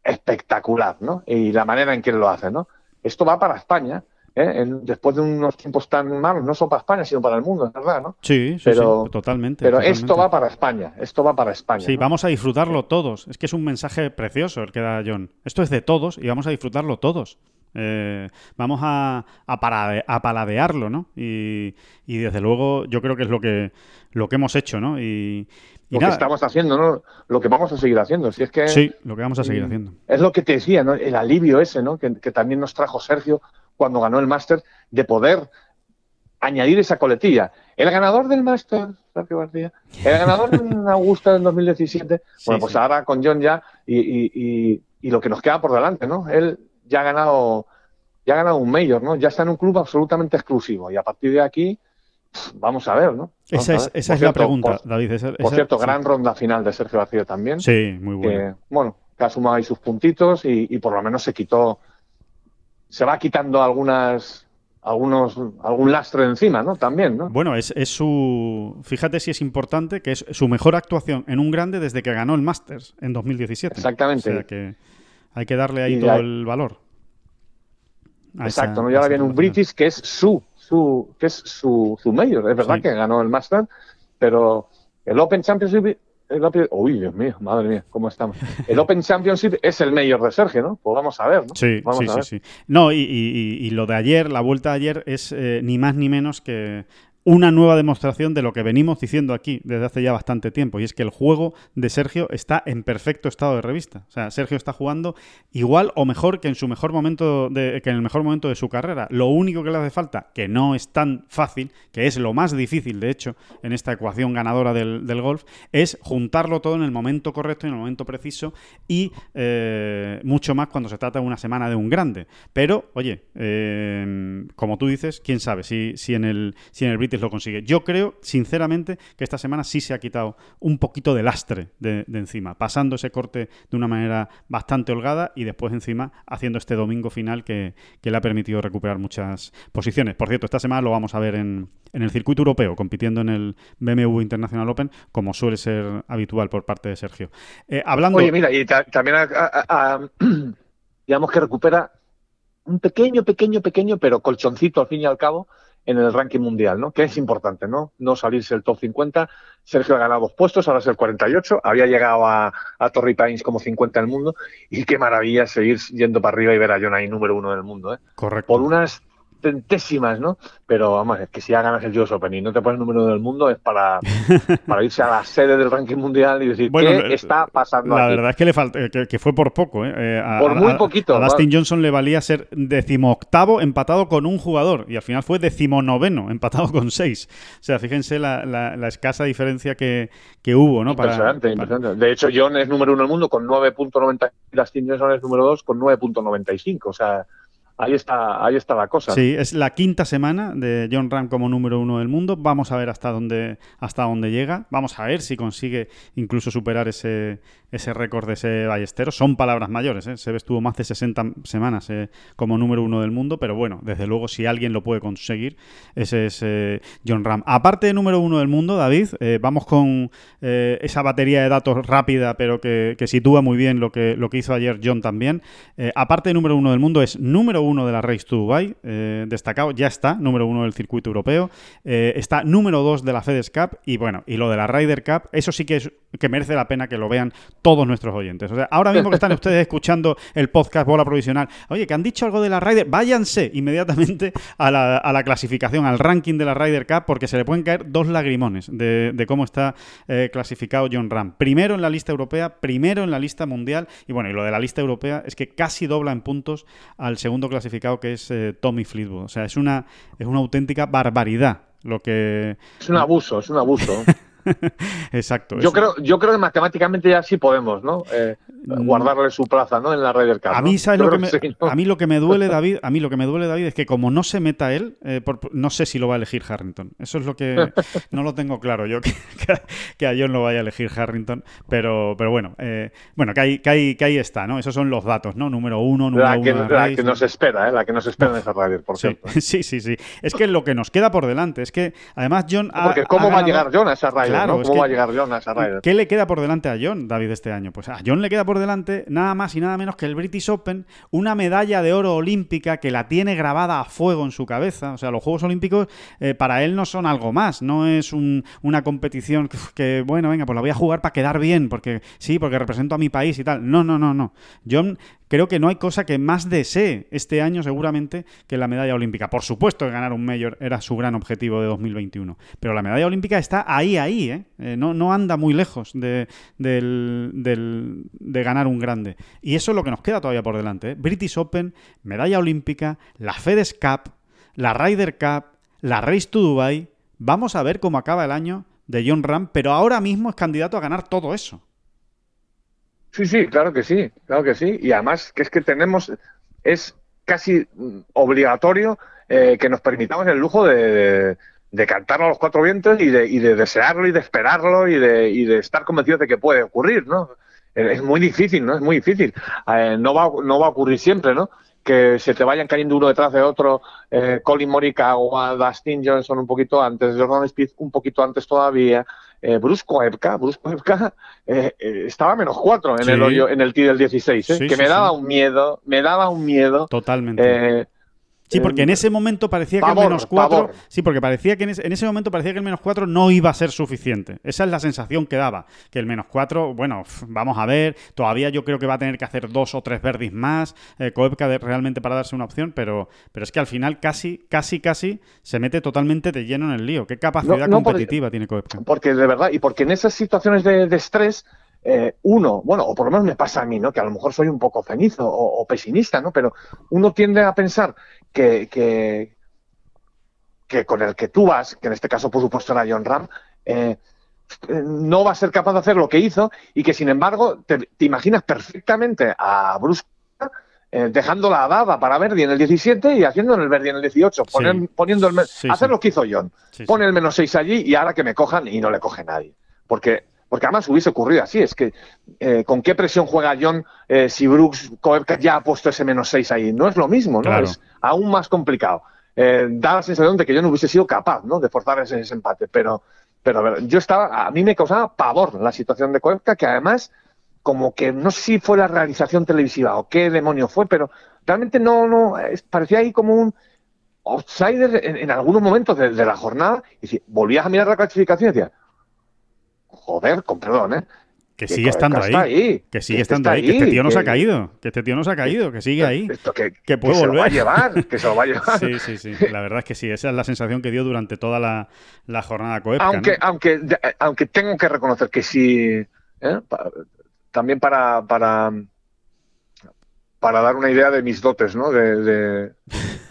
S3: espectacular, ¿no? Y la manera en que lo hace, ¿no? Esto va para España, ¿eh? En- después de unos tiempos tan malos, no solo para España, sino para el mundo, es verdad, ¿no?
S1: Sí, sí,
S3: pero-
S1: sí, totalmente.
S3: Pero
S1: totalmente.
S3: esto va para España, esto va para España.
S1: Sí,
S3: ¿no?
S1: vamos a disfrutarlo todos. Es que es un mensaje precioso el que da John. Esto es de todos y vamos a disfrutarlo todos. Eh, vamos a, a, parade- a paladearlo, ¿no? Y, y desde luego yo creo que es lo que, lo que hemos hecho, ¿no? Y, y
S3: lo que estamos haciendo, ¿no? Lo que vamos a seguir haciendo. Si es que
S1: sí, lo que vamos a seguir haciendo.
S3: es lo que te decía, ¿no? El alivio ese, ¿no? Que, que también nos trajo Sergio cuando ganó el máster, de poder añadir esa coletilla. El ganador del máster, Sergio García, el ganador en Augusta del 2017,
S1: Sí,
S3: bueno, pues
S1: sí.
S3: ahora con John ya y, y- y- y lo que nos queda por delante, ¿no? Él ya ha ganado, ya ha ganado un mayor, ¿no? Ya está en un club absolutamente exclusivo y a partir de aquí, vamos a ver, ¿no?
S1: esa es, esa es la pregunta, David.
S3: por cierto, gran ronda final de Sergio García también.
S1: Sí, muy bueno.
S3: bueno, que ha sumado ahí sus puntitos y, por lo menos se quitó, se va quitando algunas algunos algún lastre encima, ¿no? También, ¿no?
S1: Bueno, es, es, su fíjate si es importante que es su mejor actuación en un grande desde que ganó el Masters en 2017.
S3: Exactamente.
S1: O sea que hay que darle ahí todo el valor.
S3: Exacto, ¿no? Y ahora viene un British que es su su, que es su, su mayor. Es verdad que ganó el Master, pero el Open Championship el uy, Dios mío, madre mía, ¿cómo estamos? El Open Championship es el mayor de Sergio, ¿no? Pues vamos a ver, ¿no?
S1: Sí, sí, sí, sí, No, y, y, lo de ayer, la vuelta de ayer, es eh, ni más ni menos que una nueva demostración de lo que venimos diciendo aquí desde hace ya bastante tiempo, y es que el juego de Sergio está en perfecto estado de revista. O sea, Sergio está jugando igual o mejor que en su mejor momento de, que en el mejor momento de su carrera. Lo único que le hace falta, que no es tan fácil, que es lo más difícil, de hecho, en esta ecuación ganadora del, golf, es juntarlo todo en el momento correcto, en el momento preciso, y eh, mucho más cuando se trata de una semana de un grande. Pero, oye, eh, como tú dices, quién sabe si, si en el si en el lo consigue. Yo creo, sinceramente, que esta semana sí se ha quitado un poquito de lastre de, encima, pasando ese corte de una manera bastante holgada y después encima haciendo este domingo final que, le ha permitido recuperar muchas posiciones. Por cierto, esta semana lo vamos a ver en, el circuito europeo, compitiendo en el BMW International Open, como suele ser habitual por parte de Sergio. Eh, hablando...
S3: Oye, mira, y también digamos que recupera un pequeño, pequeño, pequeño, pero colchoncito al fin y al cabo en el ranking mundial, ¿no? Que es importante, ¿no? No salirse del top 50. Sergio ha ganado dos puestos, ahora es el 48. Había llegado a, a Torrey Pines como 50 el mundo. Y qué maravilla seguir yendo para arriba y ver a John ahí número uno del mundo, ¿eh?
S1: Correcto.
S3: Por unas centésimas, ¿no? Pero vamos, es que si ya ganas el US Open y no te pones número uno del mundo es para, para irse a la sede del ranking mundial y decir, ¿qué eh, está pasando
S1: La verdad es que le falta, que, fue por poco, ¿eh? eh
S3: por muy poquito.
S1: A, Dustin Johnson le valía ser decimoctavo empatado con un jugador y al final fue decimonoveno empatado con seis. O sea, fíjense la, la, escasa diferencia que, que hubo, ¿no?
S3: Impresionante, impresionante. De hecho, John es número uno del mundo con 9.90 y Dustin Johnson es número dos con 9.95. O sea, ahí está, ahí está la cosa.
S1: Sí, es la quinta semana de John Ram como número uno del mundo. Vamos a ver hasta dónde, hasta dónde llega. Vamos a ver si consigue incluso superar ese, ese récord de ese ballestero. Son palabras mayores, ¿eh? Se estuvo más de 60 semanas eh, como número uno del mundo, pero bueno, desde luego si alguien lo puede conseguir, ese es eh, John Ram. Aparte de número uno del mundo, David, eh, vamos con esa batería de datos rápida, pero que, sitúa muy bien lo que, lo que hizo ayer John también. aparte de número uno del mundo, es número uno de la Race to Dubai, destacado, ya está, número uno del circuito europeo, está número dos de la FedEx Cup y bueno, y lo de la Ryder Cup, eso sí que es que merece la pena que lo vean todos nuestros oyentes. O sea, ahora mismo que están ustedes escuchando el podcast Bola Provisional, oye, que han dicho algo de la Ryder, váyanse inmediatamente a la, clasificación, al ranking de la Ryder Cup, porque se le pueden caer dos lagrimones de, cómo está eh, clasificado John Ram. Primero en la lista europea, primero en la lista mundial, y bueno, y lo de la lista europea es que casi dobla en puntos al segundo clasificado que es eh, Tommy Fleetwood. O sea, es una, es una auténtica barbaridad lo que...
S3: Es un abuso, es un abuso.
S1: Exacto.
S3: Yo creo, yo creo que matemáticamente ya sí podemos, ¿no? Eh. Guardarle su plaza, ¿no? En la Ryder Cup.
S1: A mí, lo que, me, a mí lo que me duele, David, a mí lo que me duele, David, es que como no se meta él, eh, no sé si lo va a elegir Harrington. Eso es lo que no lo tengo claro yo que, que, a John lo vaya a elegir Harrington, pero, pero bueno, eh, bueno, que ahí, que, ahí, que ahí está, ¿no? Esos son los datos, ¿no? Número uno, número
S3: la
S1: que,
S3: uno. La que nos espera, ¿eh? La que nos espera en esa Ryder, por cierto.
S1: Sí, sí, sí. Es que lo que nos queda por delante es que además John.
S3: Porque ¿cómo va a llegar John a esa Ryder? ¿Cómo va a llegar John a esa Ryder?
S1: ¿Qué le queda por delante a John, David, este año? Pues a John le queda por delante nada más y nada menos que el British Open, una medalla de oro olímpica que la tiene grabada a fuego en su cabeza. O sea, los Juegos Olímpicos eh, para él no son algo más, no es una competición que, bueno, venga, pues la voy a jugar para quedar bien, porque sí, porque represento a mi país y tal. No, no, no, no. John creo que no hay cosa que más desee este año seguramente que la medalla olímpica. Por supuesto que ganar un mayor era su gran objetivo de 2021, pero la medalla olímpica está ahí, ahí, ¿eh? eh no, no, anda muy lejos de, ganar un grande. Y eso es lo que nos queda todavía por delante. ¿eh? British Open, medalla olímpica, la FedEx Cup, la Ryder Cup, la Race to Dubai. Vamos a ver cómo acaba el año de John Ram, pero ahora mismo es candidato a ganar todo eso.
S3: Sí, sí, claro que sí, claro que sí. Y además que es que tenemos, es casi obligatorio eh, que nos permitamos el lujo de, de cantarlo a los cuatro vientos y de, y de desearlo y de esperarlo y de, y de estar convencido de que puede ocurrir, ¿no? Es muy difícil, ¿no? Es muy difícil. Eh, no, va, no va a ocurrir siempre, ¿no? Que se te vayan cayendo uno detrás de otro, eh, Colin Morikawa, Dustin Johnson un poquito antes, Jordan Speed un poquito antes todavía, eh, Bruce Koepka, Bruce Koepka eh, eh, estaba menos cuatro en
S1: Sí.
S3: el hoyo, en el tee del 16, ¿eh?
S1: Sí,
S3: que
S1: sí,
S3: me daba un miedo, me daba un miedo.
S1: Totalmente. Sí, porque en ese momento parecía que el menos 4.
S3: pavor.
S1: Sí, porque parecía que en ese, en ese momento parecía que el menos 4 no iba a ser suficiente. Esa es la sensación que daba. Que el menos 4, bueno, vamos a ver. Todavía yo creo que va a tener que hacer dos o tres verdis más. Eh, Koepka realmente para darse una opción, pero, pero es que al final casi, casi, casi se mete totalmente de lleno en el lío. ¿Qué capacidad
S3: No, no, porque-
S1: competitiva tiene Koepka?
S3: porque de verdad, y porque en esas situaciones de, de estrés, eh, uno, bueno, o por lo menos me pasa a mí, ¿no? Que a lo mejor soy un poco cenizo o, o pesimista, ¿no? Pero uno tiende a pensar que, que, que con el que tú vas, que en este caso por supuesto era John Ram, eh, no va a ser capaz de hacer lo que hizo y que sin embargo te, te imaginas perfectamente a Bruce eh, dejando la dada para Verdi en el 17 y haciendo en el Verdi en el 18,
S1: Sí.
S3: poner- poniendo el me-
S1: Sí,
S3: hacer
S1: sí.
S3: lo que hizo John. Pone el menos 6 allí y ahora que me cojan y no le coge nadie. Porque, porque además hubiese ocurrido así. Es que eh, con qué presión juega John eh, si Brooks Koepka ya ha puesto ese menos 6 ahí. No es lo mismo, ¿no?
S1: Claro.
S3: Es aún más complicado. Eh, da la sensación de que yo no hubiese sido capaz ¿no? de forzar ese, empate. Pero, pero yo estaba, a mí me causaba pavor la situación de Koepka, que además, como que no sé si fue la realización televisiva o qué demonio fue, pero realmente no, no, parecía ahí como un outsider en, algunos momentos de, de la jornada. Y si volvías a mirar la clasificación y decías, joder, con perdón, ¿eh?
S1: Que
S3: que
S1: sigue estando ahí. Que sigue
S3: que
S1: estando ahí. Que este tío no se ha caído. Que este tío no se ha caído. Que sigue ahí.
S3: Esto que,
S1: puede
S3: se lo va a
S1: volver.
S3: llevar, que se lo va a llevar.
S1: Sí, sí, sí. La verdad es que sí. Esa es la sensación que dio durante toda la, la jornada Koepka.
S3: aunque,
S1: ¿no?
S3: aunque, de- aunque tengo que reconocer que sí, ¿eh? Pa- también para, para, para dar una idea de mis dotes, ¿no? De, de,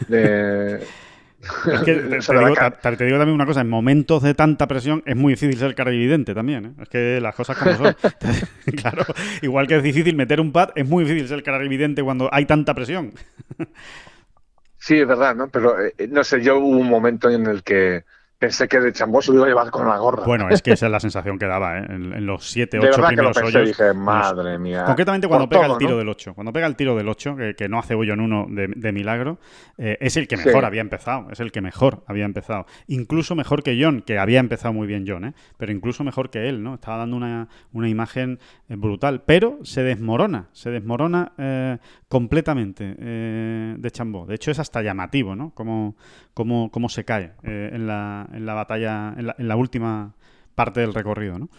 S3: de-
S1: Es que te, digo también una cosa, en momentos de tanta presión es muy difícil ser clarividente también, ¿eh? Es que las cosas como son. claro, igual que es difícil meter un pad, es muy difícil ser clarividente cuando hay tanta presión.
S3: Sí, es verdad, ¿no? Pero eh, no sé, yo hubo un momento en el que pensé que de chambó se lo iba a llevar con la gorra.
S1: Bueno, es que esa es la sensación que daba, ¿eh? En, en los 7,
S3: de
S1: 8
S3: verdad que lo
S1: primeros
S3: pensé,
S1: hoyos.
S3: dije, madre mía.
S1: Concretamente cuando pega
S3: todo,
S1: el tiro
S3: ¿no?
S1: del 8. Cuando pega el tiro del 8, que, que no hace hoyo en uno de, de milagro, eh, es el que
S3: Sí.
S1: mejor había empezado. Es el que mejor había empezado. Incluso mejor que John, que había empezado muy bien John, ¿eh? Pero incluso mejor que él, ¿no? Estaba dando una, una imagen eh, brutal. Pero se desmorona, se desmorona eh, completamente de Chambó. De hecho, es hasta llamativo, ¿no? Cómo, cómo, cómo se cae en, la, en la batalla, en la, en la última parte del recorrido, ¿no?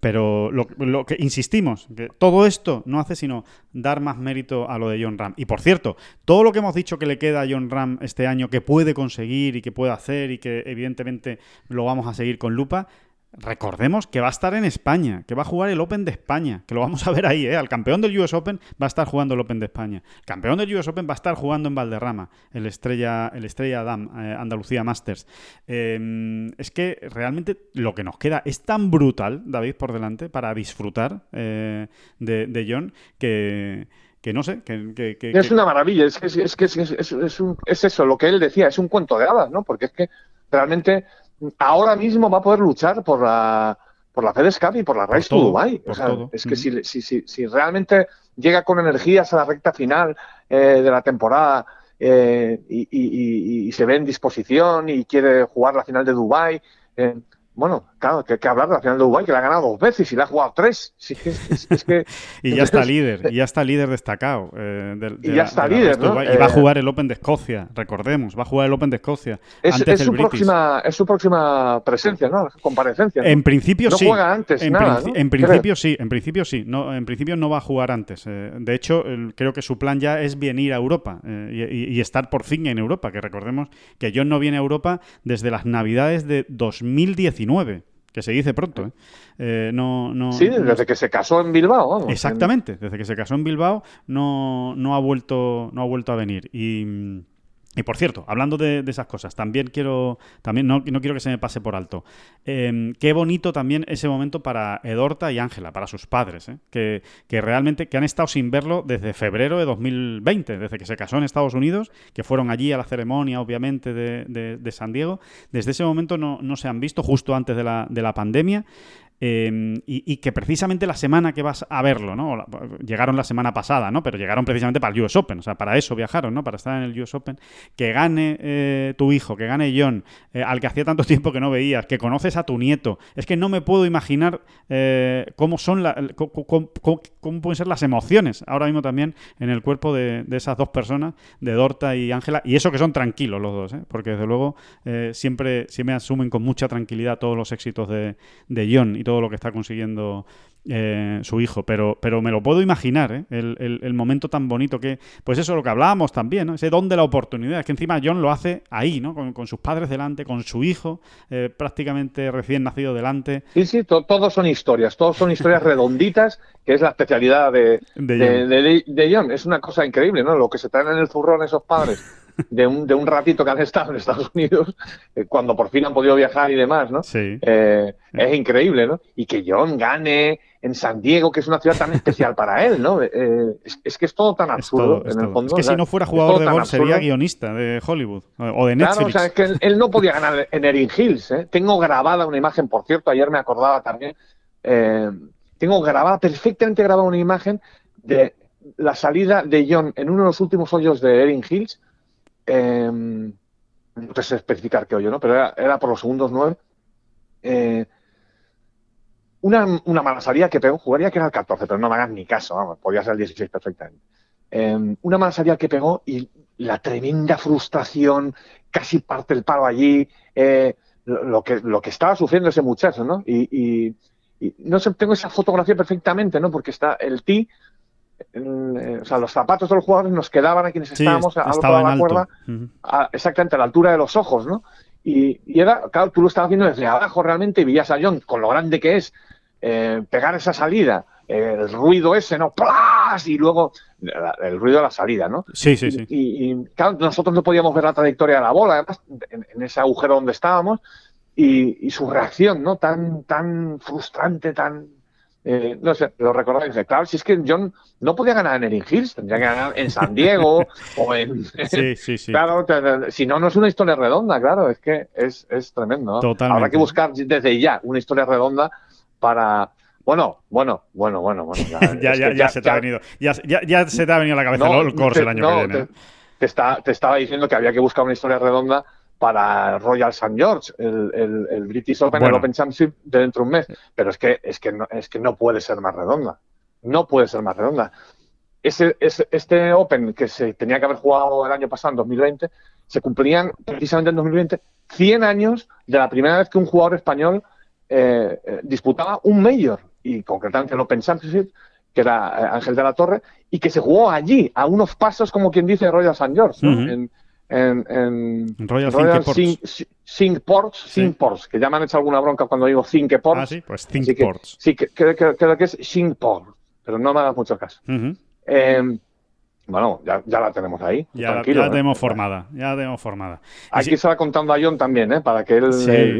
S1: Pero lo, lo que insistimos, que todo esto no hace sino dar más mérito a lo de John Ram. Y por cierto, todo lo que hemos dicho que le queda a John Ram este año, que puede conseguir y que puede hacer y que evidentemente lo vamos a seguir con lupa, recordemos que va a estar en España, que va a jugar el Open de España, que lo vamos a ver ahí, ¿eh? Al campeón del US Open va a estar jugando el Open de España. El campeón del US Open va a estar jugando en Valderrama, el Estrella, el Estrella Adam, eh, Andalucía Masters. Eh, es que realmente lo que nos queda es tan brutal, David, por delante, para disfrutar eh, de, de John, que, que no sé, que... que- que-
S3: Es una maravilla, es que es, que es, es- es- es un- es eso, lo que él decía, es un cuento de hadas, ¿no? Porque es que realmente ahora mismo va a poder luchar por la por la FedEscup y por la Race to
S1: todo,
S3: Dubai.
S1: por
S3: O sea, es que
S1: Ujú.
S3: si, si, si, si realmente llega con energías a la recta final eh, de la temporada eh, y, y- y- y se ve en disposición y quiere jugar la final de Dubai, eh, bueno, claro, que, que hablar de la final de Dubai, que la ha ganado dos veces y la ha jugado tres. Sí, es, es- es que
S1: Y ya está líder, y ya está líder destacado. eh,
S3: Y ya
S1: la-
S3: está líder, ¿no?
S1: Y va a
S3: Eh,
S1: jugar el Open de Escocia, recordemos, va a jugar el Open de Escocia
S3: Es,
S1: antes
S3: es
S1: del
S3: su
S1: British.
S3: próxima, es su próxima presencia, ¿no? Comparecencia. ¿no?
S1: En principio
S3: No
S1: sí.
S3: juega antes
S1: en,
S3: nada,
S1: princi-
S3: ¿no?
S1: en principio sí, en principio sí. No, en principio no va a jugar antes. Eh, de hecho, el- creo que su plan ya es venir a Europa eh, y, y- y estar por fin en Europa. Que recordemos que John no viene a Europa desde las Navidades de 2019, que se dice pronto. ¿eh? Eh, no, no,
S3: Sí,
S1: no-
S3: desde que se casó en Bilbao, vamos.
S1: Exactamente, desde que se casó en Bilbao no, no ha vuelto no ha vuelto a venir y, Y por cierto, hablando de, esas cosas, también quiero, también no, no, quiero que se me pase por alto. Em, qué bonito también ese momento para Edorta y Ángela, para sus padres, ¿eh? que, que, realmente que han estado sin verlo desde febrero de 2020, desde que se casó en Estados Unidos, que fueron allí a la ceremonia, obviamente, de, de, San Diego. Desde ese momento no, no, se han visto, justo antes de la, de la pandemia. Em, y, que precisamente la semana que vas a verlo, ¿no? Llegaron la semana pasada, ¿no? Pero llegaron precisamente para el US Open, o sea, para eso viajaron, ¿no? Para estar en el US Open. Que gane eh, tu hijo, que gane John, eh, al que hacía tanto tiempo que no veías, que conoces a tu nieto. Es que no me puedo imaginar eh, cómo son la, cómo, pueden ser las emociones ahora mismo también en el cuerpo de, esas dos personas, de Dorta y Ángela, y eso que son tranquilos los dos, ¿eh? Porque desde luego siempre, siempre asumen con mucha tranquilidad todos los éxitos de, de John y todo lo que está consiguiendo eh, su hijo, pero, pero me lo puedo imaginar, ¿eh? el, momento tan bonito que, pues eso, lo que hablábamos también, ¿no? ese don de la oportunidad, es que encima John lo hace ahí, ¿no? Con, sus padres delante, con su hijo eh, prácticamente recién nacido delante.
S3: Sí, sí, todos son historias, todos son historias redonditas, que es la especialidad de, de, John. Es una cosa increíble, ¿no? Lo que se traen en el zurrón esos padres de un, de un ratito que han estado en Estados Unidos, eh, cuando por fin han podido viajar y demás, ¿no?
S1: Sí.
S3: Eh, es increíble, ¿no? Y que John gane en San Diego, que es una ciudad tan especial para él, ¿no? Eh, es, que es todo tan absurdo, en el fondo.
S1: Es que si no fuera jugador de golf sería guionista de Hollywood o de Netflix.
S3: Claro, o sea, es que él, no podía ganar en Erin Hills, ¿eh? Tengo grabada una imagen, por cierto, ayer me acordaba también, tengo grabada, perfectamente grabada una imagen de la salida de John en uno de los últimos hoyos de Erin Hills, eh, no sé especificar qué hoyo, ¿no? Pero era, por los segundos nueve. Eh, una, mala salida que pegó, jugaría que era el 14, pero no me hagas ni caso, vamos, podía ser el 16 perfectamente. Em, una mala salida que pegó y la tremenda frustración, casi parte el palo allí, eh, lo, que, lo que estaba sufriendo ese muchacho, ¿no? Y, no sé, tengo esa fotografía perfectamente, ¿no? Porque está el T eh, o sea, los zapatos de los jugadores nos quedaban a quienes estábamos a, la cuerda, exactamente a la altura de los ojos, ¿no? Y, era, claro, tú lo estabas viendo desde abajo realmente y veías a John con lo grande que es eh, pegar esa salida, el ruido ese, ¿no? ¡Plas! Y luego el ruido de la salida, ¿no?
S1: Sí, sí, sí.
S3: Y, claro, nosotros no podíamos ver la trayectoria de la bola, además, en, ese agujero donde estábamos, y, y, su reacción, ¿no? Tan, tan frustrante, tan eh, no sé, lo recordáis. Claro, si es que John no podía ganar en Erin Hills, tendría que ganar en San Diego o en.
S1: Sí, sí, sí.
S3: Claro, si no, no es una historia redonda, claro, es que es, es tremendo.
S1: Totalmente.
S3: Habrá que buscar desde ya una historia redonda para. Bueno, bueno, bueno, bueno, bueno.
S1: Ya, ya, ya, se te ha venido. Ya, ya, se te ha venido a la cabeza el course el año que viene.
S3: Te, te, está, te estaba diciendo que había que buscar una historia redonda para Royal St. George, el, el, British Open, el Open Championship de dentro de un mes. Pero es que, es, que no, es que no puede ser más redonda. No puede ser más redonda. Ese, este Open que se tenía que haber jugado el año pasado, en 2020, se cumplían precisamente en 2020 100 años de la primera vez que un jugador español eh, eh, disputaba un Major, y concretamente el Open Championship, que era eh, Ángel de la Torre, y que se jugó allí, a unos pasos, como quien dice, Royal St. George, en, en, en
S1: Royal,
S3: Royal Think Ports, Ports, que ya me han hecho alguna bronca cuando digo Think Ports.
S1: Ah, sí, pues Ports.
S3: sí, creo, que es Think Ports, pero no me da mucho caso. Bueno, ya, ya, la tenemos ahí.
S1: Ya, la, ya ¿eh? tenemos formada, ya la tenemos formada.
S3: Aquí se va contando a John también, ¿eh? Para que él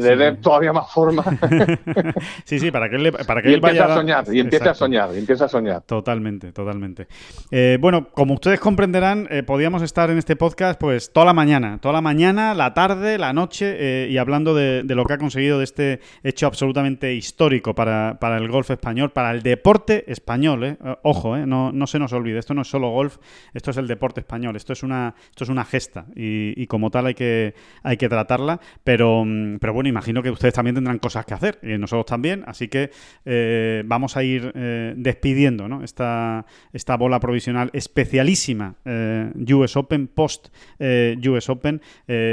S3: le, dé todavía más forma.
S1: sí, sí, para que él, para que
S3: y
S1: él vaya
S3: a soñar, y empiece a soñar, y empiece a soñar.
S1: Totalmente, totalmente. Eh, bueno, como ustedes comprenderán, eh, podíamos estar en este podcast pues toda la mañana, toda la mañana, la tarde, la noche, y hablando de, de, lo que ha conseguido de este hecho absolutamente histórico para, para el golf español, para el deporte español, ¿eh? Ojo. No, no se nos olvide, esto no es solo golf, esto es el deporte español, esto es una, esto es una gesta y, como tal hay que, hay que tratarla, pero, mm, pero bueno, imagino que ustedes también tendrán cosas que hacer y nosotros también, así que eh, vamos a ir eh, despidiendo esta, esta bola provisional especialísima eh, US Open, post US Open.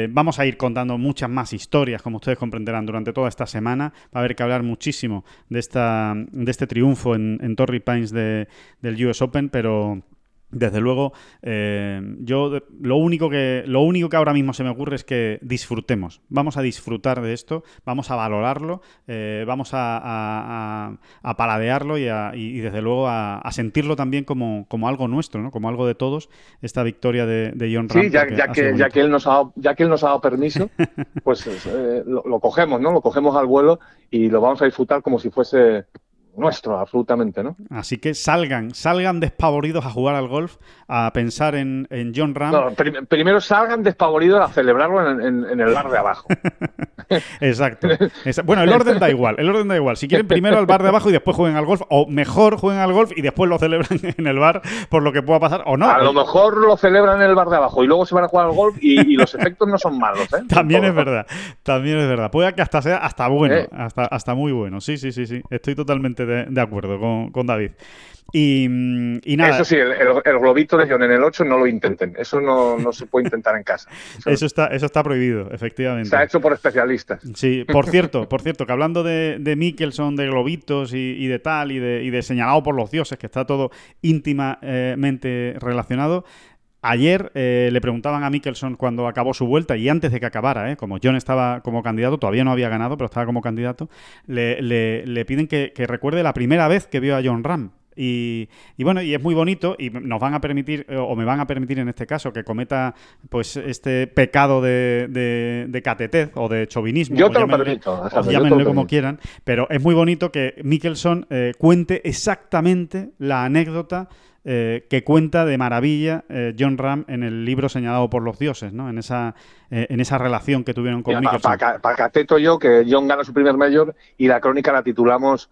S1: vamos a ir contando muchas más historias, como ustedes comprenderán, durante toda esta semana. Va a haber que hablar muchísimo de, esta, de este triunfo en, en Torrey Pines de, del US Open, pero desde luego, eh, yo lo único que lo único que ahora mismo se me ocurre es que disfrutemos. Vamos a disfrutar de esto, vamos a valorarlo, eh, vamos a, a- paladearlo y, a- y- desde luego a, sentirlo también como, como algo nuestro, ¿no? Como algo de todos. Esta victoria de, de John.
S3: Sí, ya, que, ya, que él nos ha, dado- ya que él nos ha dado permiso, pues eh, lo, lo cogemos, ¿no? Lo cogemos al vuelo y lo vamos a disfrutar como si fuese nuestro, absolutamente, ¿no?
S1: Así que salgan, salgan despavoridos a jugar al golf, a pensar en, en John Ram.
S3: No, prim- primero salgan despavoridos a celebrarlo en, en- en el bar de abajo.
S1: Exacto. Bueno, el orden da igual, el orden da igual. Si quieren primero al bar de abajo y después jueguen al golf, o mejor jueguen al golf y después lo celebran en el bar por lo que pueda pasar, o no.
S3: a lo mejor lo celebran en el bar de abajo y luego se van a jugar al golf y, y los efectos no son malos, ¿eh?
S1: También es verdad, también es verdad. Puede que hasta sea hasta bueno,
S3: Eh.
S1: hasta, hasta muy bueno. Sí, sí, sí, sí. Estoy totalmente de, de acuerdo con, con David. Y, y nada,
S3: Eso sí, el, el- el globito de John en el 8 no lo intenten. Eso no, no se puede intentar en casa. Eso
S1: eso está, eso está prohibido, efectivamente.
S3: se ha hecho por especialistas.
S1: Sí, por cierto, por cierto, que hablando de, de Mickelson, de globitos y, y de tal, y de, y de señalado por los dioses, que está todo íntimamente relacionado. Ayer eh, le preguntaban a Mickelson cuando acabó su vuelta y antes de que acabara, eh, como John estaba como candidato, todavía no había ganado, pero estaba como candidato, le, le- le piden que, que recuerde la primera vez que vio a John Ram. Y, y bueno, y es muy bonito y nos van a permitir, eh, o me van a permitir en este caso, que cometa pues este pecado de, de, de catetez o de chauvinismo.
S3: Yo te lo
S1: llámenle-
S3: permito,
S1: o
S3: Alejandro, yo te lo
S1: llámenle como
S3: permito.
S1: quieran, pero es muy bonito que Mickelson eh, cuente exactamente la anécdota eh, que cuenta de maravilla eh, John Ram en el libro señalado por los dioses, ¿no? En esa, eh, en esa relación que tuvieron con
S3: Para
S1: Mickelson.
S3: cateto yo que John gana su primer mayor y la crónica la titulamos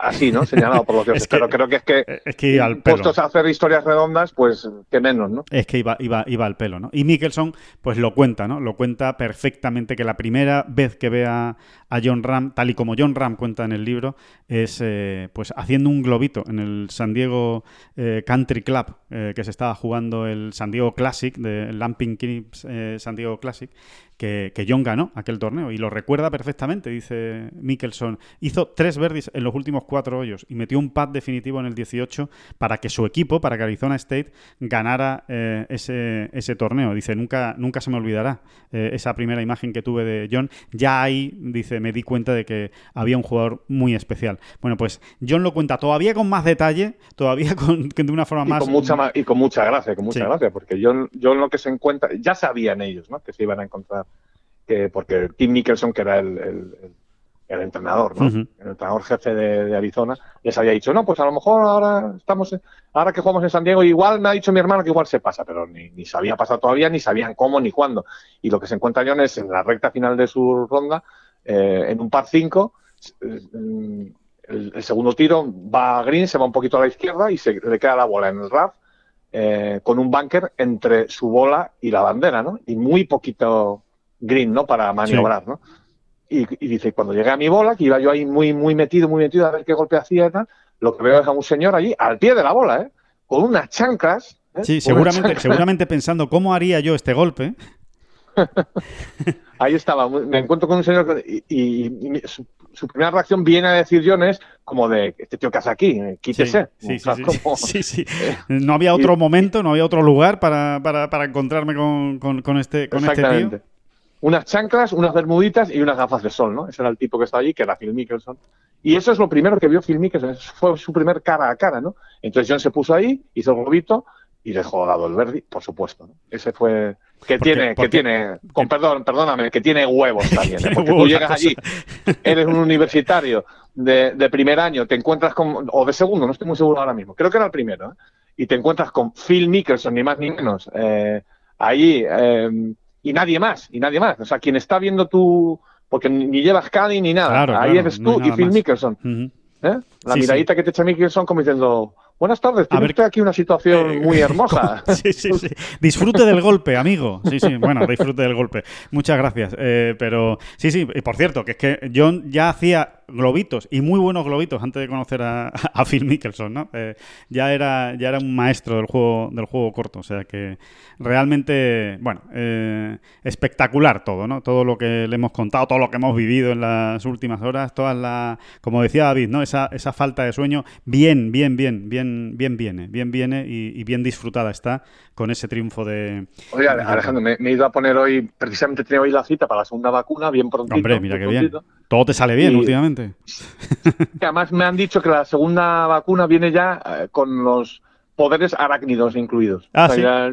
S3: así, ¿no? Señalado por los dioses.
S1: Es que-
S3: Pero creo que es que
S1: Es que iba al pelo.
S3: puestos a hacer historias redondas, pues que menos, ¿no?
S1: Es que iba, iba, iba al pelo, ¿no? Y Mickelson, pues lo cuenta, ¿no? Lo cuenta perfectamente que la primera vez que ve a, a John Ram, tal y como John Ram cuenta en el libro, es eh, pues haciendo un globito en el San Diego eh, Country Club, eh, que se estaba jugando el San Diego Classic, de Lamping eh, San Diego Classic, que, que John ganó aquel torneo y lo recuerda perfectamente, dice Mickelson. Hizo tres verdes en los últimos cuatro hoyos y metió un pad definitivo en el 18 para que su equipo, para que Arizona State, ganara ese, ese torneo. Dice, nunca, nunca se me olvidará esa primera imagen que tuve de John. Ya ahí, dice, me di cuenta de que había un jugador muy especial. Bueno, pues John lo cuenta todavía con más detalle, todavía con, de una forma
S3: Y
S1: más...
S3: con mucha y con mucha gracia, con mucha
S1: Sí.
S3: gracia, porque John, John lo que se encuentra, ya sabían ellos, ¿no? Que se iban a encontrar, que, porque Tim Mickelson, que era el, el- el- el entrenador. El entrenador jefe de, de Arizona, les había dicho, no, pues a lo mejor ahora estamos, en- ahora que jugamos en San Diego, igual me ha dicho mi hermano que igual se pasa, pero ni, ni se había pasado todavía, ni sabían cómo ni cuándo. Y lo que se encuentra John es en la recta final de su ronda, eh, en un par 5, el, el segundo tiro va a green, se va un poquito a la izquierda y se le queda la bola en el RAF eh, con un bunker entre su bola y la bandera, ¿no? Y muy poquito green, ¿no? Para maniobrar, ¿no? Y, y dice, cuando llegué a mi bola, que iba yo ahí muy, muy metido, muy metido a ver qué golpe hacía y tal, lo que veo es a un señor allí, al pie de la bola, ¿eh? Con unas chanclas. ¿eh?
S1: Sí, seguramente,
S3: chanclas.
S1: seguramente pensando cómo haría yo este golpe.
S3: Ahí estaba, me encuentro con un señor y, y- y su, su primera reacción viene a decir John es como de, este tío que hace aquí, Eh, quítese.
S1: sí, sí, sí,
S3: como-
S1: sí. No había otro momento, no había otro lugar para, para, para encontrarme con, con- con este, con este tío.
S3: Exactamente. Unas chanclas, unas bermuditas y unas gafas de sol, ¿no? Ese era el tipo que estaba allí, que era Phil Mickelson. Y eso es lo primero que vio Phil Mickelson, fue su primer cara a cara, ¿no? Entonces John se puso ahí, hizo el globito y dejó dado el verde, por supuesto. ¿no? Ese fue que
S1: Porque-
S3: tiene,
S1: porque-
S3: que tiene, con perdón, perdóname, que tiene huevos también. ¿eh? Porque tú llegas allí, eres un universitario de, de primer año, te encuentras con, o de segundo, no estoy muy seguro ahora mismo, creo que era el primero, ¿eh? y te encuentras con Phil Mickelson, ni más ni menos, eh, ahí, eh, y nadie más, y nadie más. O sea, quien está viendo tú, porque ni llevas caddy ni nada,
S1: Claro,
S3: ahí
S1: claro,
S3: eres
S1: no
S3: tú y Phil
S1: más.
S3: ¿eh? La
S1: Sí,
S3: miradita que te echa Mickelson como diciendo, buenas tardes, tiene
S1: ver,
S3: usted aquí una situación muy hermosa.
S1: Sí, sí, sí. Disfrute del golpe, amigo. Sí, sí, bueno, disfrute del golpe. Muchas gracias. Eh, pero sí, sí, y por cierto, que es que John ya hacía globitos y muy buenos globitos antes de conocer a, a Phil Mickelson, ¿no? Eh, ya, era, ya era un maestro del juego, del juego corto, o sea que realmente, bueno, eh, espectacular todo, ¿no? Todo lo que le hemos contado, todo lo que hemos vivido en las últimas horas, todas las, como decía David, ¿no? Esa, esa falta de sueño, bien, bien, bien, bien, bien viene, bien viene y, y bien disfrutada está con ese triunfo de...
S3: Oye, Alejandro, me, me he ido a poner hoy, precisamente tenía hoy la cita para la segunda vacuna, bien prontito.
S1: Hombre, mira qué
S3: bien
S1: bien. Todo te sale bien
S3: Y-
S1: últimamente.
S3: Que Además me han dicho que la segunda vacuna viene ya eh, con los poderes arácnidos incluidos.
S1: Ah, ¿sí?
S3: ya-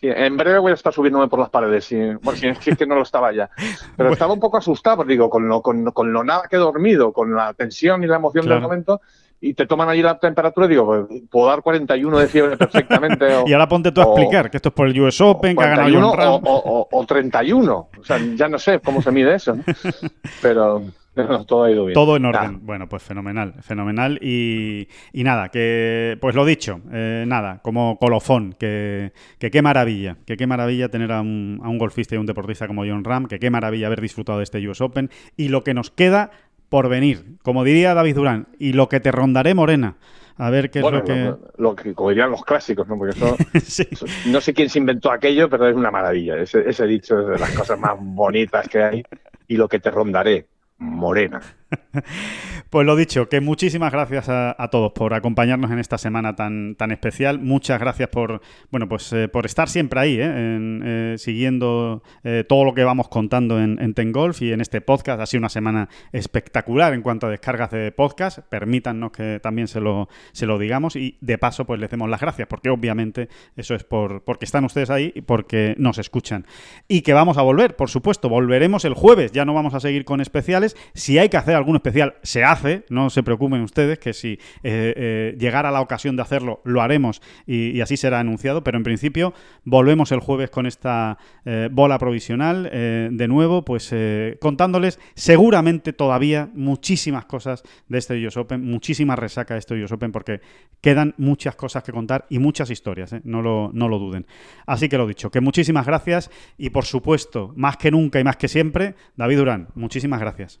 S3: sí, en breve voy a estar subiéndome por las paredes, si, bueno, si, si es que no lo estaba ya. Pero
S1: Bueno.
S3: estaba un poco asustado, porque digo, con lo, con, con lo nada que he dormido, con la tensión y la emoción
S1: Claro.
S3: del momento, y te toman allí la temperatura, y digo, pues, puedo dar 41 de fiebre perfectamente. o-
S1: Y ahora ponte tú a
S3: o-
S1: explicar que esto es por el US Open, que ha ganado
S3: 41
S1: John
S3: o, o- o- o 31. O sea, ya no sé cómo se mide eso, ¿no? Pero no, todo ha ido bien.
S1: Todo en orden. Bueno, pues fenomenal, fenomenal. Y, y nada, que pues lo dicho, eh, nada, como colofón, que, que qué maravilla, que qué maravilla tener a un, a un golfista y un deportista como John Ram, que qué maravilla haber disfrutado de este US Open y lo que nos queda por venir. Como diría David Durán, y lo que te rondaré morena. A ver qué es lo que...
S3: lo, lo que como dirían los clásicos, ¿no? Porque eso,
S1: Sí.
S3: eso- no sé quién se inventó aquello, pero es una maravilla. Ese, ese dicho es de las cosas más bonitas que hay. Y lo que te rondaré, morena.
S1: Pues lo dicho, que muchísimas gracias a, todos por acompañarnos en esta semana tan, tan especial. Muchas gracias por, bueno, pues eh, por estar siempre ahí, ¿eh? En, eh, siguiendo eh, todo lo que vamos contando en, en Ten Golf y en este podcast. Ha sido una semana espectacular en cuanto a descargas de podcast. Permítannos que también se lo, se lo digamos y de paso pues les demos las gracias porque obviamente eso es por, porque están ustedes ahí y porque nos escuchan. Y que vamos a volver, por supuesto, volveremos el jueves. Ya no vamos a seguir con especiales. Si hay que hacer algún especial, se hace. No se preocupen ustedes que si eh, eh, llegara la ocasión de hacerlo, lo haremos y, así será anunciado. Pero en principio, volvemos el jueves con esta eh, bola provisional. eh, de nuevo, pues contándoles seguramente todavía muchísimas cosas de este US Open, muchísima resaca de este US Open, porque quedan muchas cosas que contar y muchas historias. No, lo, no lo duden. Así que lo dicho, que muchísimas gracias y por supuesto, más que nunca y más que siempre, David Durán, muchísimas gracias.